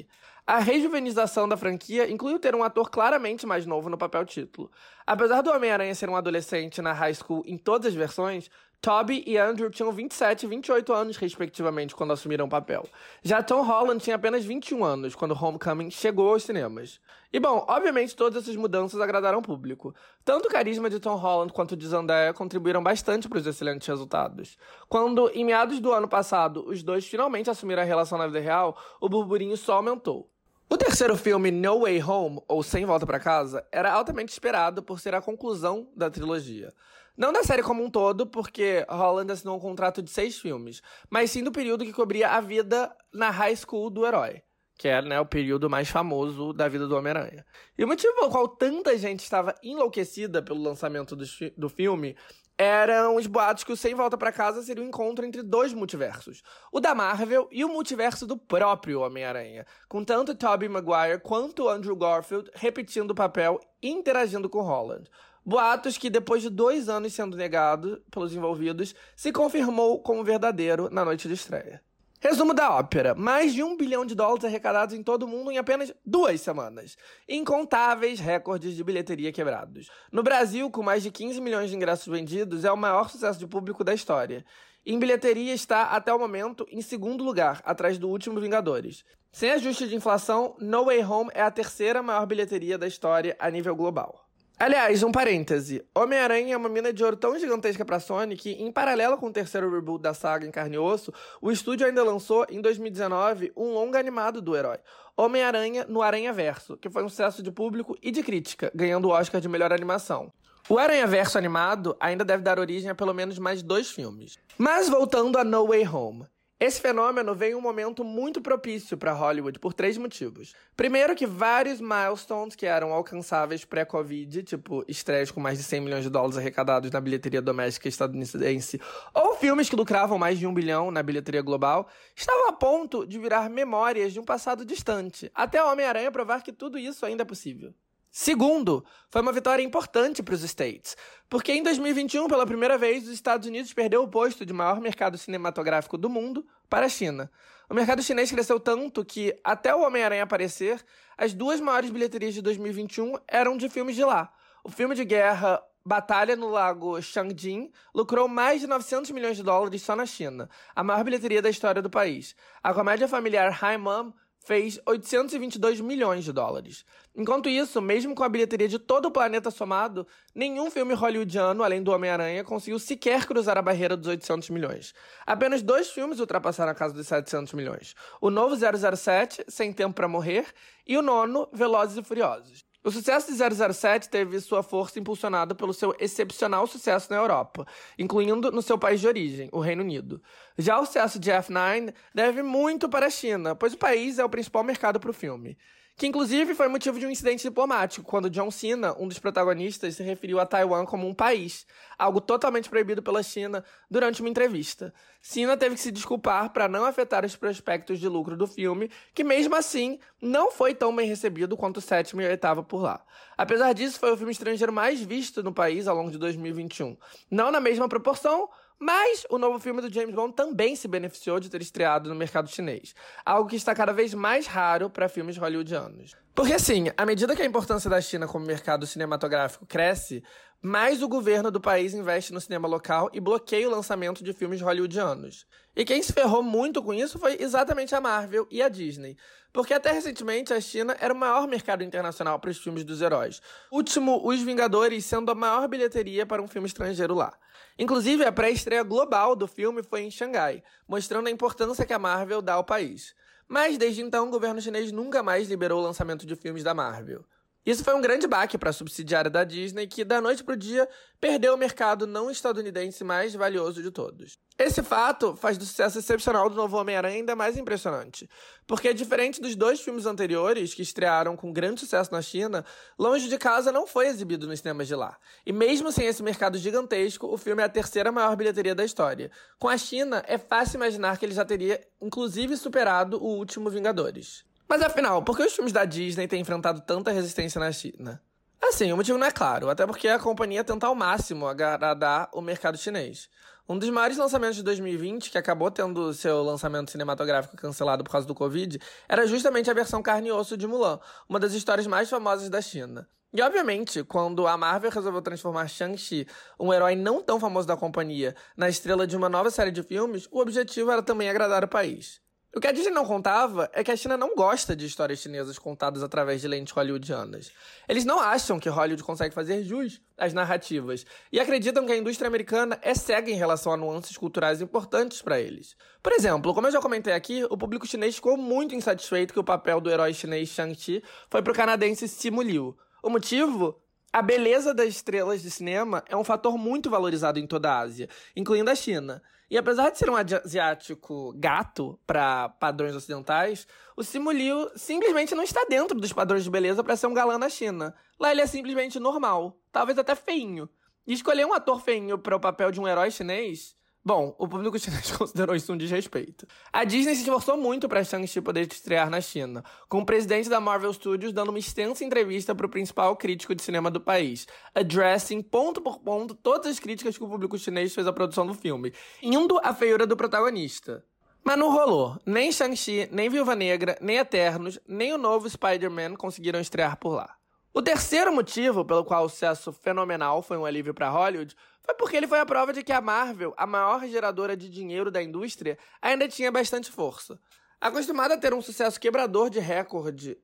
A: A rejuvenização da franquia incluiu ter um ator claramente mais novo no papel título. Apesar do Homem-Aranha ser um adolescente na high school em todas as versões, Toby e Andrew tinham 27 e 28 anos, respectivamente, quando assumiram o papel. Já Tom Holland tinha apenas 21 anos, quando Homecoming chegou aos cinemas. E bom, obviamente todas essas mudanças agradaram o público. Tanto o carisma de Tom Holland quanto de Zendaya contribuíram bastante para os excelentes resultados. Quando, em meados do ano passado, os dois finalmente assumiram a relação na vida real, o burburinho só aumentou. O terceiro filme, No Way Home, ou Sem Volta para Casa, era altamente esperado por ser a conclusão da trilogia. Não da série como um todo, porque Holland assinou um contrato de seis filmes, mas sim do período que cobria a vida na high school do herói, que é né, o período mais famoso da vida do Homem-Aranha. E o motivo pelo qual tanta gente estava enlouquecida pelo lançamento do, do filme eram os boatos que o Sem Volta para Casa seria um encontro entre dois multiversos, o da Marvel e o multiverso do próprio Homem-Aranha, com tanto Tobey Maguire quanto Andrew Garfield repetindo o papel e interagindo com Holland. Boatos que, depois de dois anos sendo negado pelos envolvidos, se confirmou como verdadeiro na noite de estreia. Resumo da ópera: mais de um bilhão de dólares arrecadados em todo o mundo em apenas duas semanas. Incontáveis recordes de bilheteria quebrados. No Brasil, com mais de 15 milhões de ingressos vendidos, é o maior sucesso de público da história. Em bilheteria está, até o momento, em segundo lugar, atrás do último Vingadores. Sem ajuste de inflação, No Way Home é a terceira maior bilheteria da história a nível global. Aliás, um parêntese. Homem-Aranha é uma mina de ouro tão gigantesca pra Sony que, em paralelo com o terceiro reboot da saga em carne e osso, o estúdio ainda lançou, em 2019, um longa animado do herói. Homem-Aranha no Aranha Verso, que foi um sucesso de público e de crítica, ganhando o Oscar de melhor animação. O Aranha Verso animado ainda deve dar origem a pelo menos mais dois filmes. Mas voltando a No Way Home. Esse fenômeno vem em um momento muito propício para Hollywood por três motivos. Primeiro, que vários milestones que eram alcançáveis pré-Covid, tipo estreias com mais de 100 milhões de dólares arrecadados na bilheteria doméstica estadunidense, ou filmes que lucravam mais de um bilhão na bilheteria global, estavam a ponto de virar memórias de um passado distante, até Homem-Aranha provar que tudo isso ainda é possível. Segundo, foi uma vitória importante para os States, porque em 2021, pela primeira vez, os Estados Unidos perdeu o posto de maior mercado cinematográfico do mundo para a China. O mercado chinês cresceu tanto que, até o Homem-Aranha aparecer, as duas maiores bilheterias de 2021 eram de filmes de lá. O filme de guerra Batalha no Lago Changjin lucrou mais de 900 milhões de dólares só na China, a maior bilheteria da história do país. A comédia familiar Hi Mom fez 822 milhões de dólares. Enquanto isso, mesmo com a bilheteria de todo o planeta somado, nenhum filme hollywoodiano, além do Homem-Aranha, conseguiu sequer cruzar a barreira dos 800 milhões. Apenas dois filmes ultrapassaram a casa dos 700 milhões. O novo 007, Sem Tempo para Morrer, e o nono, Velozes e Furiosos. O sucesso de 007 teve sua força impulsionada pelo seu excepcional sucesso na Europa, incluindo no seu país de origem, o Reino Unido. Já o sucesso de F9 deve muito para a China, pois o país é o principal mercado para o filme que inclusive foi motivo de um incidente diplomático, quando John Cena, um dos protagonistas, se referiu a Taiwan como um país, algo totalmente proibido pela China durante uma entrevista. Cena teve que se desculpar para não afetar os prospectos de lucro do filme, que mesmo assim não foi tão bem recebido quanto o sétimo e oitavo por lá. Apesar disso, foi o filme estrangeiro mais visto no país ao longo de 2021. Não na mesma proporção, mas o novo filme do James Bond também se beneficiou de ter estreado no mercado chinês, algo que está cada vez mais raro para filmes hollywoodianos. Porque assim, à medida que a importância da China como mercado cinematográfico cresce, mais o governo do país investe no cinema local e bloqueia o lançamento de filmes hollywoodianos. E quem se ferrou muito com isso foi exatamente a Marvel e a Disney, porque até recentemente a China era o maior mercado internacional para os filmes dos heróis. Último, Os Vingadores sendo a maior bilheteria para um filme estrangeiro lá. Inclusive, a pré-estreia global do filme foi em Xangai, mostrando a importância que a Marvel dá ao país. Mas desde então, o governo chinês nunca mais liberou o lançamento de filmes da Marvel. Isso foi um grande baque para a subsidiária da Disney, que da noite para o dia perdeu o mercado não estadunidense mais valioso de todos. Esse fato faz do sucesso excepcional do novo Homem-Aranha ainda mais impressionante, porque diferente dos dois filmes anteriores que estrearam com grande sucesso na China, Longe de Casa não foi exibido nos cinemas de lá. E mesmo sem esse mercado gigantesco, o filme é a terceira maior bilheteria da história. Com a China, é fácil imaginar que ele já teria inclusive superado o último Vingadores. Mas afinal, por que os filmes da Disney têm enfrentado tanta resistência na China? Assim, o motivo não é claro, até porque a companhia tenta ao máximo agradar o mercado chinês. Um dos maiores lançamentos de 2020, que acabou tendo seu lançamento cinematográfico cancelado por causa do Covid, era justamente a versão carne e osso de Mulan, uma das histórias mais famosas da China. E obviamente, quando a Marvel resolveu transformar Shang-Chi, um herói não tão famoso da companhia, na estrela de uma nova série de filmes, o objetivo era também agradar o país. O que a Disney não contava é que a China não gosta de histórias chinesas contadas através de lentes hollywoodianas. Eles não acham que Hollywood consegue fazer jus às narrativas e acreditam que a indústria americana é cega em relação a nuances culturais importantes para eles. Por exemplo, como eu já comentei aqui, o público chinês ficou muito insatisfeito que o papel do herói chinês Shang-Chi foi para o canadense Simu Liu. O motivo? A beleza das estrelas de cinema é um fator muito valorizado em toda a Ásia, incluindo a China. E apesar de ser um asiático gato para padrões ocidentais, o Simu Liu simplesmente não está dentro dos padrões de beleza para ser um galã na China. Lá ele é simplesmente normal, talvez até feinho. E escolher um ator feinho para o papel de um herói chinês Bom, o público chinês considerou isso um desrespeito. A Disney se esforçou muito para Shang-Chi poder estrear na China, com o presidente da Marvel Studios dando uma extensa entrevista para o principal crítico de cinema do país, addressing ponto por ponto todas as críticas que o público chinês fez à produção do filme, indo à feiura do protagonista. Mas não rolou. Nem Shang-Chi, nem Viúva Negra, nem Eternos, nem o novo Spider-Man conseguiram estrear por lá. O terceiro motivo pelo qual o sucesso fenomenal foi um alívio para Hollywood foi porque ele foi a prova de que a Marvel, a maior geradora de dinheiro da indústria, ainda tinha bastante força. Acostumada a ter um sucesso quebrador de recorde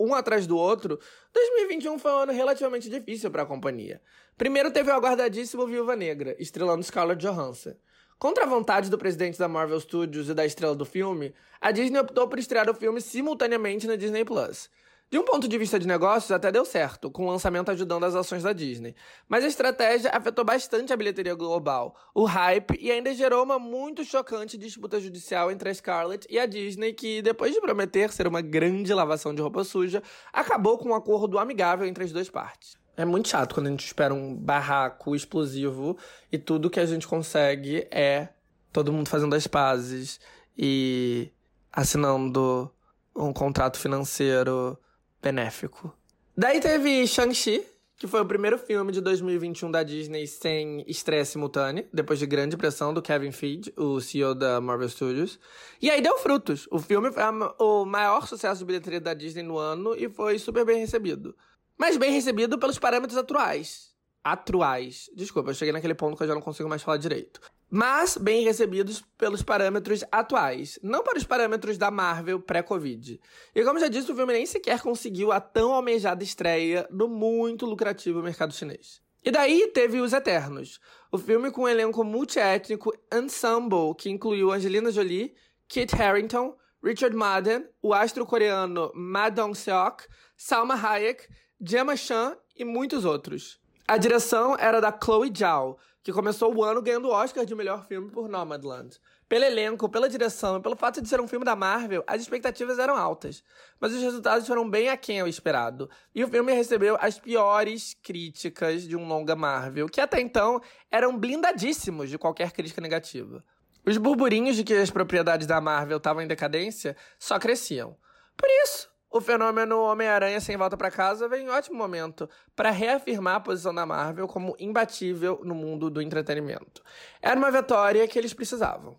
A: um atrás do outro, 2021 foi um ano relativamente difícil para a companhia. Primeiro teve o aguardadíssimo Viúva Negra, estrelando Scarlett Johansson. Contra a vontade do presidente da Marvel Studios e da estrela do filme, a Disney optou por estrear o filme simultaneamente na Disney Plus. De um ponto de vista de negócios, até deu certo, com o lançamento ajudando as ações da Disney. Mas a estratégia afetou bastante a bilheteria global, o hype e ainda gerou uma muito chocante disputa judicial entre a Scarlett e a Disney, que, depois de prometer ser uma grande lavação de roupa suja, acabou com um acordo amigável entre as duas partes. É muito chato quando a gente espera um barraco explosivo e tudo que a gente consegue é todo mundo fazendo as pazes e assinando um contrato financeiro benéfico. Daí teve Shang-Chi, que foi o primeiro filme de 2021 da Disney sem estreia simultânea, depois de grande pressão do Kevin Feige, o CEO da Marvel Studios. E aí deu frutos. O filme foi o maior sucesso de bilheteria da Disney no ano e foi super bem recebido mas bem recebido pelos parâmetros atuais. Atuais. Desculpa, eu cheguei naquele ponto que eu já não consigo mais falar direito. Mas bem recebidos pelos parâmetros atuais, não para os parâmetros da Marvel pré-Covid. E como já disse, o filme nem sequer conseguiu a tão almejada estreia no muito lucrativo mercado chinês. E daí teve Os Eternos, o filme com um elenco multiétnico ensemble que incluiu Angelina Jolie, Kit Harington, Richard Madden, o astro coreano Ma Dong-seok, Salma Hayek Gemma Chan e muitos outros. A direção era da Chloe Zhao, que começou o ano ganhando o Oscar de melhor filme por Nomadland. Pelo elenco, pela direção e pelo fato de ser um filme da Marvel, as expectativas eram altas, mas os resultados foram bem aquém ao esperado. E o filme recebeu as piores críticas de um longa Marvel, que até então eram blindadíssimos de qualquer crítica negativa. Os burburinhos de que as propriedades da Marvel estavam em decadência só cresciam. Por isso, o fenômeno Homem-Aranha sem volta para casa vem em ótimo momento para reafirmar a posição da Marvel como imbatível no mundo do entretenimento. Era uma vitória que eles precisavam.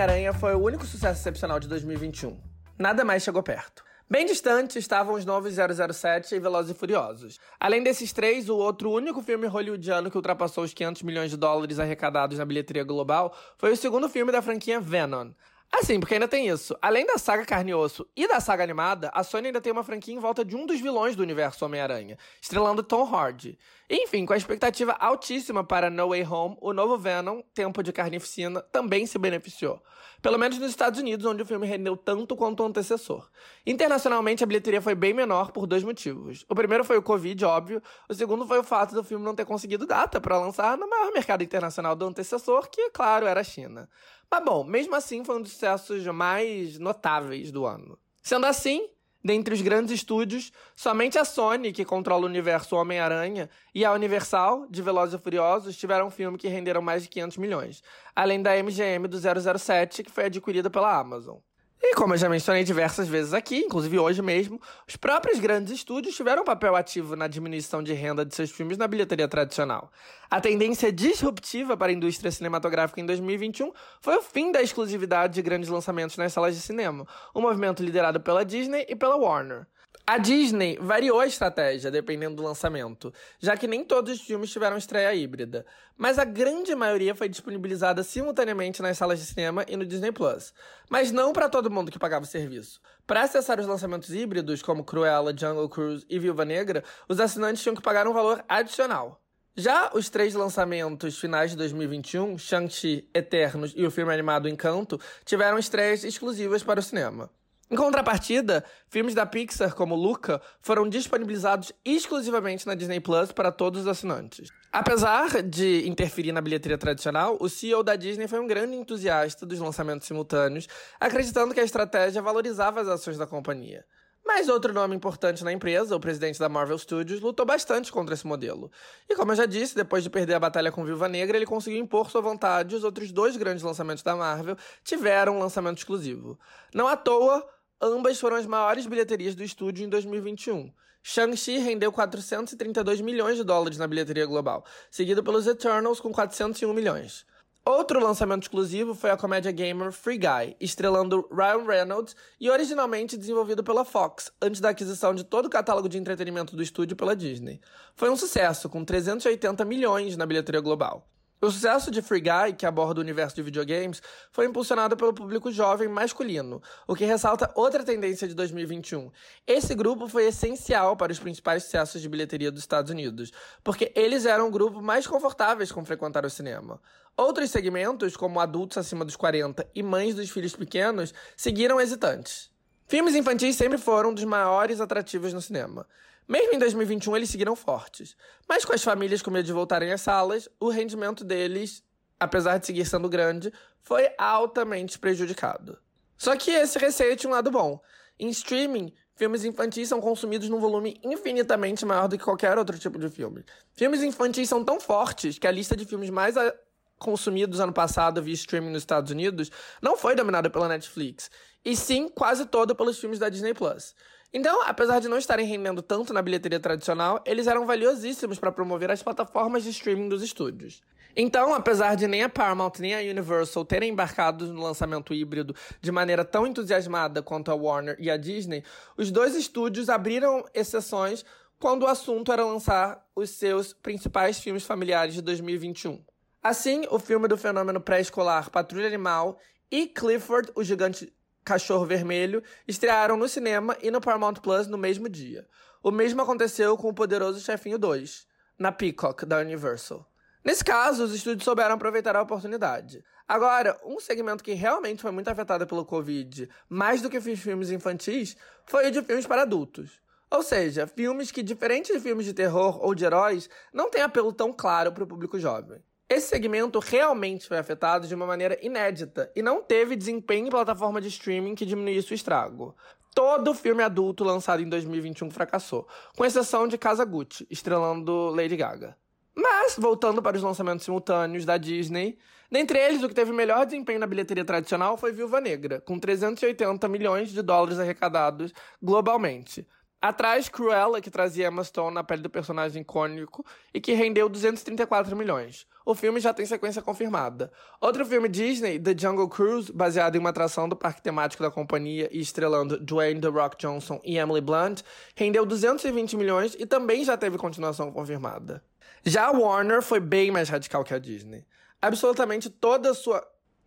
A: Homem-Aranha foi o único sucesso excepcional de 2021. Nada mais chegou perto. Bem distante estavam os novos 007 e Velozes e Furiosos. Além desses três, o outro único filme hollywoodiano que ultrapassou os 500 milhões de dólares arrecadados na bilheteria global foi o segundo filme da franquia Venom. Assim, porque ainda tem isso. Além da saga carne e osso e da saga animada, a Sony ainda tem uma franquia em volta de um dos vilões do universo Homem-Aranha, estrelando Tom Hardy. Enfim, com a expectativa altíssima para No Way Home, o novo Venom, Tempo de Carnificina, também se beneficiou. Pelo menos nos Estados Unidos, onde o filme rendeu tanto quanto o antecessor. Internacionalmente, a bilheteria foi bem menor por dois motivos. O primeiro foi o Covid, óbvio. O segundo foi o fato do filme não ter conseguido data para lançar no maior mercado internacional do antecessor, que, claro, era a China. Mas bom, mesmo assim foi um dos sucessos mais notáveis do ano. Sendo assim, dentre os grandes estúdios, somente a Sony, que controla o universo Homem-Aranha, e a Universal, de Velozes e Furiosos, tiveram um filme que renderam mais de 500 milhões, além da MGM do 007, que foi adquirida pela Amazon. E como eu já mencionei diversas vezes aqui, inclusive hoje mesmo, os próprios grandes estúdios tiveram um papel ativo na diminuição de renda de seus filmes na bilheteria tradicional. A tendência disruptiva para a indústria cinematográfica em 2021 foi o fim da exclusividade de grandes lançamentos nas salas de cinema, um movimento liderado pela Disney e pela Warner. A Disney variou a estratégia dependendo do lançamento, já que nem todos os filmes tiveram estreia híbrida, mas a grande maioria foi disponibilizada simultaneamente nas salas de cinema e no Disney Plus. Mas não para todo mundo que pagava o serviço. Para acessar os lançamentos híbridos, como Cruella, Jungle Cruise e Viúva Negra, os assinantes tinham que pagar um valor adicional. Já os três lançamentos finais de 2021, Shang-Chi, Eternos e o filme animado Encanto, tiveram estreias exclusivas para o cinema. Em contrapartida, filmes da Pixar como Luca foram disponibilizados exclusivamente na Disney Plus para todos os assinantes. Apesar de interferir na bilheteria tradicional, o CEO da Disney foi um grande entusiasta dos lançamentos simultâneos, acreditando que a estratégia valorizava as ações da companhia. Mas outro nome importante na empresa, o presidente da Marvel Studios, lutou bastante contra esse modelo. E como eu já disse, depois de perder a batalha com Viúva Negra, ele conseguiu impor sua vontade e os outros dois grandes lançamentos da Marvel tiveram um lançamento exclusivo. Não à toa, Ambas foram as maiores bilheterias do estúdio em 2021. Shang-Chi rendeu 432 milhões de dólares na bilheteria global, seguido pelos Eternals com 401 milhões. Outro lançamento exclusivo foi a comédia gamer Free Guy, estrelando Ryan Reynolds e originalmente desenvolvido pela Fox, antes da aquisição de todo o catálogo de entretenimento do estúdio pela Disney. Foi um sucesso, com 380 milhões na bilheteria global. O sucesso de Free Guy, que aborda o universo de videogames, foi impulsionado pelo público jovem masculino, o que ressalta outra tendência de 2021. Esse grupo foi essencial para os principais sucessos de bilheteria dos Estados Unidos, porque eles eram o grupo mais confortáveis com frequentar o cinema. Outros segmentos, como adultos acima dos 40 e mães dos filhos pequenos, seguiram hesitantes. Filmes infantis sempre foram um dos maiores atrativos no cinema. Mesmo em 2021, eles seguiram fortes. Mas com as famílias com medo de voltarem às salas, o rendimento deles, apesar de seguir sendo grande, foi altamente prejudicado. Só que esse receio tinha um lado bom. Em streaming, filmes infantis são consumidos num volume infinitamente maior do que qualquer outro tipo de filme. Filmes infantis são tão fortes que a lista de filmes mais a... consumidos ano passado via streaming nos Estados Unidos não foi dominada pela Netflix, e sim quase toda pelos filmes da Disney Plus. Então, apesar de não estarem rendendo tanto na bilheteria tradicional, eles eram valiosíssimos para promover as plataformas de streaming dos estúdios. Então, apesar de nem a Paramount nem a Universal terem embarcado no lançamento híbrido de maneira tão entusiasmada quanto a Warner e a Disney, os dois estúdios abriram exceções quando o assunto era lançar os seus principais filmes familiares de 2021. Assim, o filme do fenômeno pré-escolar Patrulha Animal e Clifford, o gigante Cachorro Vermelho estrearam no cinema e no Paramount Plus no mesmo dia. O mesmo aconteceu com o Poderoso Chefinho 2, na Peacock, da Universal. Nesse caso, os estúdios souberam aproveitar a oportunidade. Agora, um segmento que realmente foi muito afetado pelo Covid, mais do que os filmes infantis, foi o de filmes para adultos. Ou seja, filmes que, diferente de filmes de terror ou de heróis, não têm apelo tão claro para o público jovem. Esse segmento realmente foi afetado de uma maneira inédita e não teve desempenho em plataforma de streaming que diminuísse o estrago. Todo filme adulto lançado em 2021 fracassou, com exceção de Casa Gucci, estrelando Lady Gaga. Mas, voltando para os lançamentos simultâneos da Disney, dentre eles o que teve melhor desempenho na bilheteria tradicional foi Viúva Negra, com 380 milhões de dólares arrecadados globalmente, Atrás, Cruella, que trazia Emma Stone na pele do personagem icônico e que rendeu 234 milhões. O filme já tem sequência confirmada. Outro filme Disney, The Jungle Cruise, baseado em uma atração do parque temático da companhia e estrelando Dwayne The Rock Johnson e Emily Blunt, rendeu 220 milhões e também já teve continuação confirmada. Já a Warner foi bem mais radical que a Disney. Absolutamente toda a sua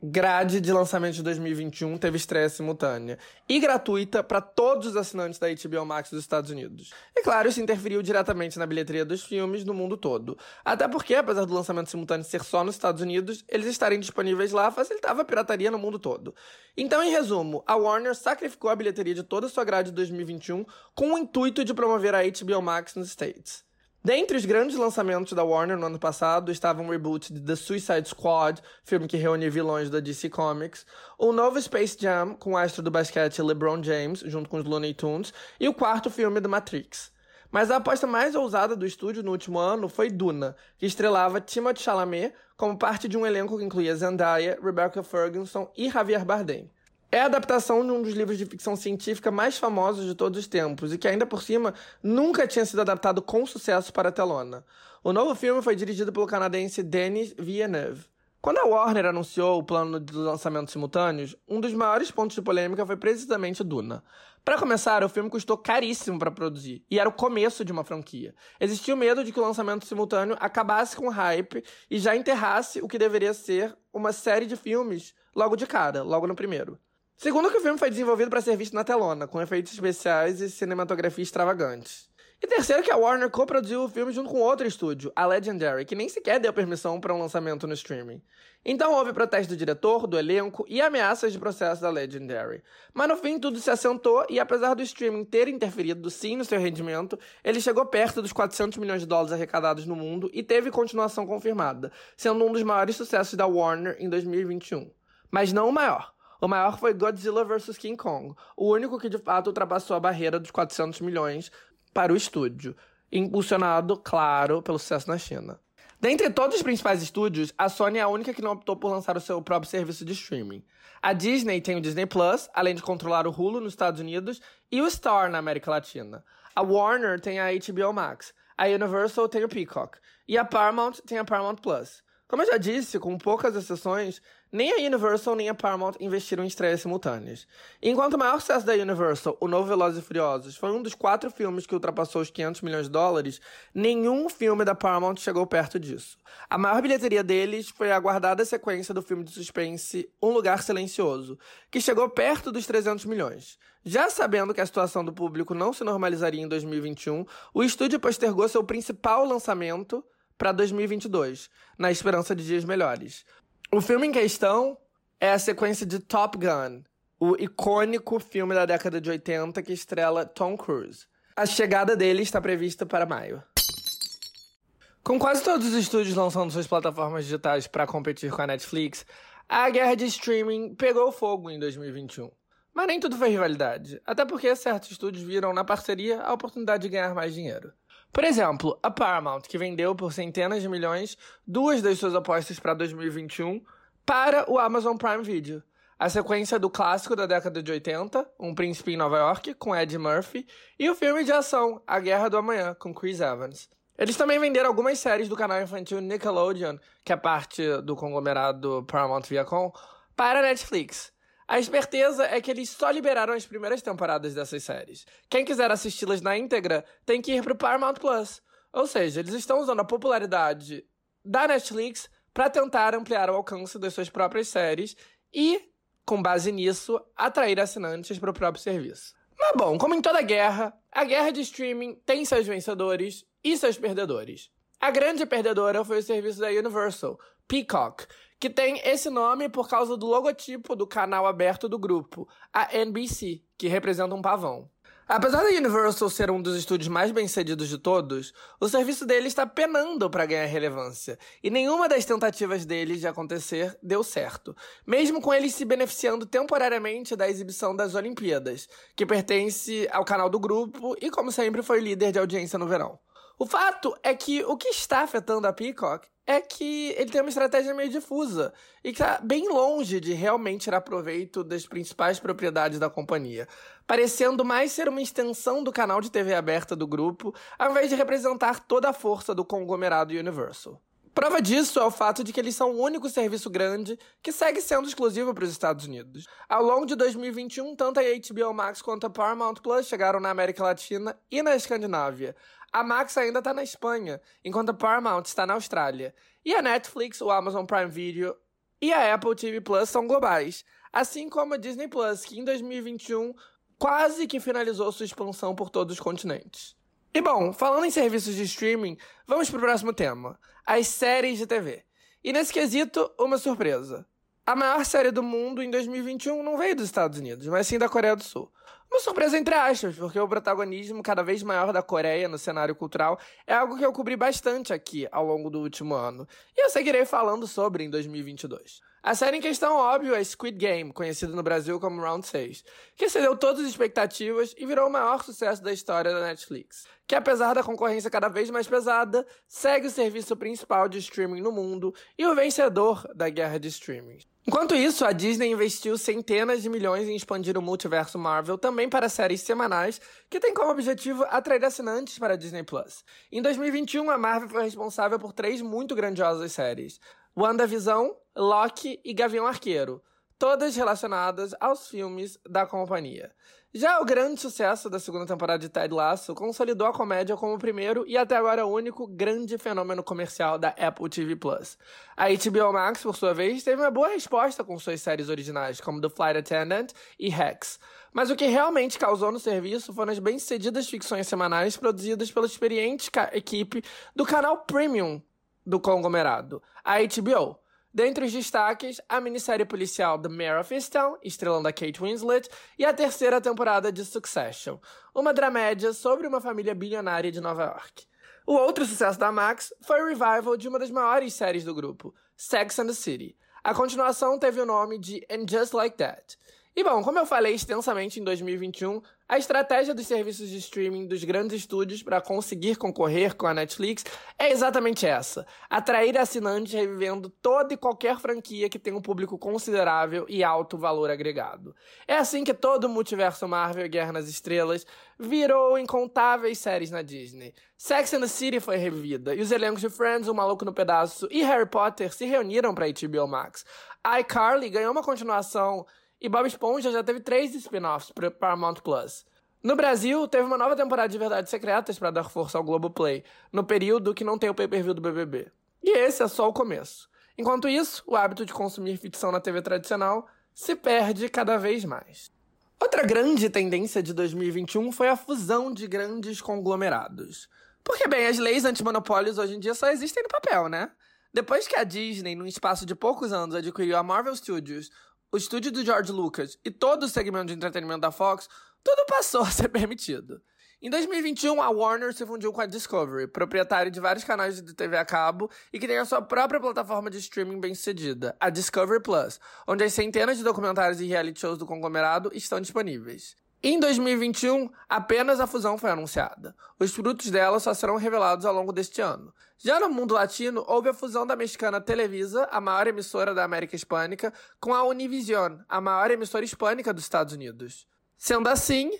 A: grade de lançamento de 2021 teve estreia simultânea e gratuita para todos os assinantes da HBO Max dos Estados Unidos. E claro, isso interferiu diretamente na bilheteria dos filmes no mundo todo. Até porque, apesar do lançamento simultâneo ser só nos Estados Unidos, eles estarem disponíveis lá facilitava a pirataria no mundo todo. Então, em resumo, a Warner sacrificou a bilheteria de toda a sua grade de 2021 com o intuito de promover a HBO Max nos States. Dentre os grandes lançamentos da Warner no ano passado estavam um reboot de The Suicide Squad, filme que reúne vilões da DC Comics, o novo Space Jam, com o astro do basquete LeBron James, junto com os Looney Tunes, e o quarto filme do Matrix. Mas a aposta mais ousada do estúdio no último ano foi Duna, que estrelava Timothée Chalamet como parte de um elenco que incluía Zendaya, Rebecca Ferguson e Javier Bardem. É a adaptação de um dos livros de ficção científica mais famosos de todos os tempos e que, ainda por cima, nunca tinha sido adaptado com sucesso para a telona. O novo filme foi dirigido pelo canadense Denis Villeneuve. Quando a Warner anunciou o plano de lançamentos simultâneos, um dos maiores pontos de polêmica foi precisamente Duna. Para começar, o filme custou caríssimo para produzir e era o começo de uma franquia. Existia o medo de que o lançamento simultâneo acabasse com o hype e já enterrasse o que deveria ser uma série de filmes logo de cara, logo no primeiro. Segundo que o filme foi desenvolvido para ser visto na telona, com efeitos especiais e cinematografia extravagantes. E terceiro que a Warner co-produziu o filme junto com outro estúdio, a Legendary, que nem sequer deu permissão para um lançamento no streaming. Então houve protesto do diretor, do elenco e ameaças de processo da Legendary. Mas no fim tudo se assentou e apesar do streaming ter interferido sim no seu rendimento, ele chegou perto dos 400 milhões de dólares arrecadados no mundo e teve continuação confirmada, sendo um dos maiores sucessos da Warner em 2021. Mas não o maior. O maior foi Godzilla vs King Kong, o único que de fato ultrapassou a barreira dos 400 milhões para o estúdio, impulsionado, claro, pelo sucesso na China. Dentre todos os principais estúdios, a Sony é a única que não optou por lançar o seu próprio serviço de streaming. A Disney tem o Disney Plus, além de controlar o Hulu nos Estados Unidos e o Star na América Latina. A Warner tem a HBO Max, a Universal tem o Peacock e a Paramount tem a Paramount Plus. Como eu já disse, com poucas exceções, nem a Universal nem a Paramount investiram em estreias simultâneas. Enquanto o maior sucesso da Universal, o novo Velozes e Furiosos, foi um dos quatro filmes que ultrapassou os 500 milhões de dólares, nenhum filme da Paramount chegou perto disso. A maior bilheteria deles foi a aguardada sequência do filme de suspense Um Lugar Silencioso, que chegou perto dos 300 milhões. Já sabendo que a situação do público não se normalizaria em 2021, o estúdio postergou seu principal lançamento para 2022, na esperança de dias melhores. O filme em questão é a sequência de Top Gun, o icônico filme da década de 80 que estrela Tom Cruise. A chegada dele está prevista para maio. Com quase todos os estúdios lançando suas plataformas digitais para competir com a Netflix, a guerra de streaming pegou fogo em 2021. Mas nem tudo foi rivalidade, até porque certos estúdios viram na parceria a oportunidade de ganhar mais dinheiro. Por exemplo, a Paramount, que vendeu por centenas de milhões duas das suas apostas para 2021 para o Amazon Prime Video. A sequência do clássico da década de 80, Um Príncipe em Nova York, com Ed Murphy, e o filme de ação A Guerra do Amanhã, com Chris Evans. Eles também venderam algumas séries do canal infantil Nickelodeon, que é parte do conglomerado Paramount Viacom, para a Netflix. A esperteza é que eles só liberaram as primeiras temporadas dessas séries. Quem quiser assisti-las na íntegra tem que ir pro Paramount Plus. Ou seja, eles estão usando a popularidade da Netflix para tentar ampliar o alcance das suas próprias séries e, com base nisso, atrair assinantes para o próprio serviço. Mas bom, como em toda guerra, a guerra de streaming tem seus vencedores e seus perdedores. A grande perdedora foi o serviço da Universal, Peacock, que tem esse nome por causa do logotipo do canal aberto do grupo, a NBC, que representa um pavão. Apesar da Universal ser um dos estúdios mais bem-sucedidos de todos, o serviço dele está penando para ganhar relevância, e nenhuma das tentativas deles de acontecer deu certo, mesmo com eles se beneficiando temporariamente da exibição das Olimpíadas, que pertence ao canal do grupo e, como sempre, foi líder de audiência no verão. O fato é que o que está afetando a Peacock é que ele tem uma estratégia meio difusa e que está bem longe de realmente tirar proveito das principais propriedades da companhia, parecendo mais ser uma extensão do canal de TV aberta do grupo, ao invés de representar toda a força do conglomerado Universal. Prova disso é o fato de que eles são o único serviço grande que segue sendo exclusivo para os Estados Unidos. Ao longo de 2021, tanto a HBO Max quanto a Paramount Plus chegaram na América Latina e na Escandinávia. A Max ainda está na Espanha, enquanto a Paramount está na Austrália. E a Netflix, o Amazon Prime Video e a Apple TV Plus são globais, assim como a Disney Plus, que em 2021 quase que finalizou sua expansão por todos os continentes. E bom, falando em serviços de streaming, vamos para o próximo tema: as séries de TV. E nesse quesito, uma surpresa. A maior série do mundo em 2021 não veio dos Estados Unidos, mas sim da Coreia do Sul. Uma surpresa entre aspas, porque o protagonismo cada vez maior da Coreia no cenário cultural é algo que eu cobri bastante aqui ao longo do último ano, e eu seguirei falando sobre em 2022. A série em questão, óbvio, é Squid Game, conhecido no Brasil como Round 6, que excedeu todas as expectativas e virou o maior sucesso da história da Netflix, que apesar da concorrência cada vez mais pesada, segue o serviço principal de streaming no mundo e o vencedor da guerra de streaming. Enquanto isso, a Disney investiu centenas de milhões em expandir o multiverso Marvel também para séries semanais, que tem como objetivo atrair assinantes para a Disney Plus. Em 2021, a Marvel foi responsável por três muito grandiosas séries: WandaVision, Loki e Gavião Arqueiro, todas relacionadas aos filmes da companhia. Já o grande sucesso da segunda temporada de Ted Lasso consolidou a comédia como o primeiro e até agora único grande fenômeno comercial da Apple TV Plus. A HBO Max, por sua vez, teve uma boa resposta com suas séries originais, como The Flight Attendant e Hex. Mas o que realmente causou no serviço foram as bem-sucedidas ficções semanais produzidas pela experiente equipe do canal Premium do conglomerado, a HBO. Dentre os destaques, a minissérie policial The Mare of Easttown, estrelando a Kate Winslet, e a terceira temporada de Succession, uma dramédia sobre uma família bilionária de Nova York. O outro sucesso da Max foi o revival de uma das maiores séries do grupo, Sex and the City. A continuação teve o nome de And Just Like That. E bom, como eu falei extensamente em 2021, a estratégia dos serviços de streaming dos grandes estúdios para conseguir concorrer com a Netflix é exatamente essa: atrair assinantes revivendo toda e qualquer franquia que tenha um público considerável e alto valor agregado. É assim que todo o multiverso Marvel e Guerra nas Estrelas virou incontáveis séries na Disney. Sex and the City foi revivida, e os elencos de Friends, O Maluco no Pedaço e Harry Potter se reuniram para HBO Max. iCarly ganhou uma continuação e Bob Esponja já teve três spin-offs para Paramount Plus. No Brasil, teve uma nova temporada de Verdades Secretas para dar força ao Globoplay, no período que não tem o pay-per-view do BBB. E esse é só o começo. Enquanto isso, o hábito de consumir ficção na TV tradicional se perde cada vez mais. Outra grande tendência de 2021 foi a fusão de grandes conglomerados. Porque, bem, as leis antimonopólios hoje em dia só existem no papel, né? Depois que a Disney, num espaço de poucos anos, adquiriu a Marvel Studios, o estúdio do George Lucas e todo o segmento de entretenimento da Fox, tudo passou a ser permitido. Em 2021, a Warner se fundiu com a Discovery, proprietário de vários canais de TV a cabo e que tem a sua própria plataforma de streaming bem-sucedida, a Discovery Plus, onde as centenas de documentários e reality shows do conglomerado estão disponíveis. Em 2021, apenas a fusão foi anunciada. Os frutos dela só serão revelados ao longo deste ano. Já no mundo latino, houve a fusão da mexicana Televisa, a maior emissora da América Hispânica, com a Univision, a maior emissora hispânica dos Estados Unidos. Sendo assim,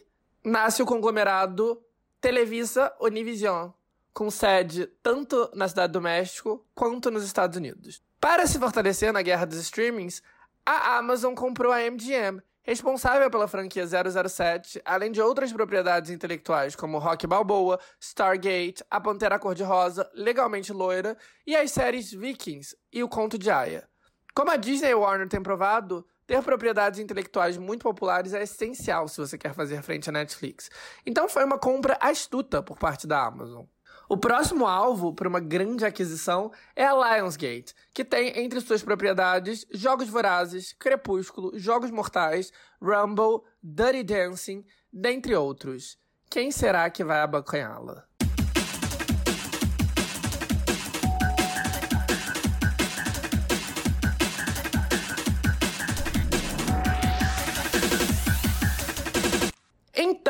A: nasce o conglomerado Televisa Univision, com sede tanto na Cidade do México quanto nos Estados Unidos. Para se fortalecer na guerra dos streamings, a Amazon comprou a MGM, responsável pela franquia 007, além de outras propriedades intelectuais como Rock Balboa, Stargate, A Pantera Cor-de-Rosa, Legalmente Loira e as séries Vikings e O Conto de Aya. Como a Disney e Warner têm provado, ter propriedades intelectuais muito populares é essencial se você quer fazer frente à Netflix. Então foi uma compra astuta por parte da Amazon. O próximo alvo para uma grande aquisição é a Lionsgate, que tem entre suas propriedades Jogos Vorazes, Crepúsculo, Jogos Mortais, Rumble, Dirty Dancing, dentre outros. Quem será que vai abocanhá-la?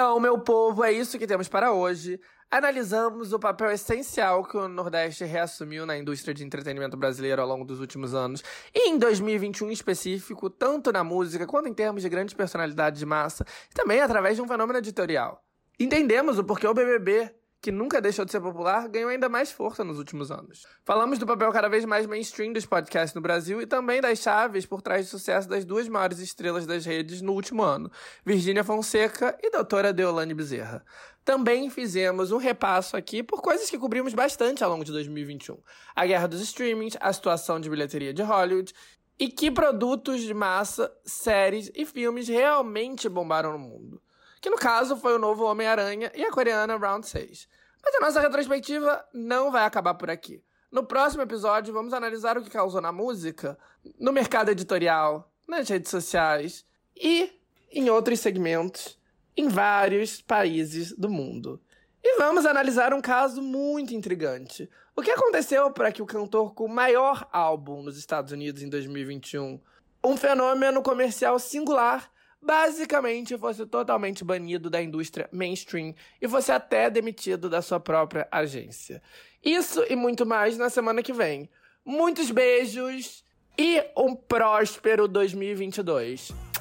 A: Então, meu povo, é isso que temos para hoje. Analisamos o papel essencial que o Nordeste reassumiu na indústria de entretenimento brasileiro ao longo dos últimos anos, e em 2021 em específico, tanto na música quanto em termos de grandes personalidades de massa, e também através de um fenômeno editorial. Entendemos o porquê o BBB que nunca deixou de ser popular, ganhou ainda mais força nos últimos anos. Falamos do papel cada vez mais mainstream dos podcasts no Brasil e também das chaves por trás do sucesso das duas maiores estrelas das redes no último ano, Virgínia Fonseca e doutora Deolane Bezerra. Também fizemos um repasso aqui por coisas que cobrimos bastante ao longo de 2021. A guerra dos streamings, a situação de bilheteria de Hollywood e que produtos de massa, séries e filmes realmente bombaram no mundo que no caso foi o novo Homem-Aranha e a coreana Round 6. Mas a nossa retrospectiva não vai acabar por aqui. No próximo episódio, vamos analisar o que causou na música, no mercado editorial, nas redes sociais e em outros segmentos em vários países do mundo. E vamos analisar um caso muito intrigante. O que aconteceu para que o cantor com o maior álbum nos Estados Unidos em 2021, um fenômeno comercial singular, basicamente fosse totalmente banido da indústria mainstream e fosse até demitido da sua própria agência. Isso e muito mais na semana que vem. Muitos beijos e um próspero 2022.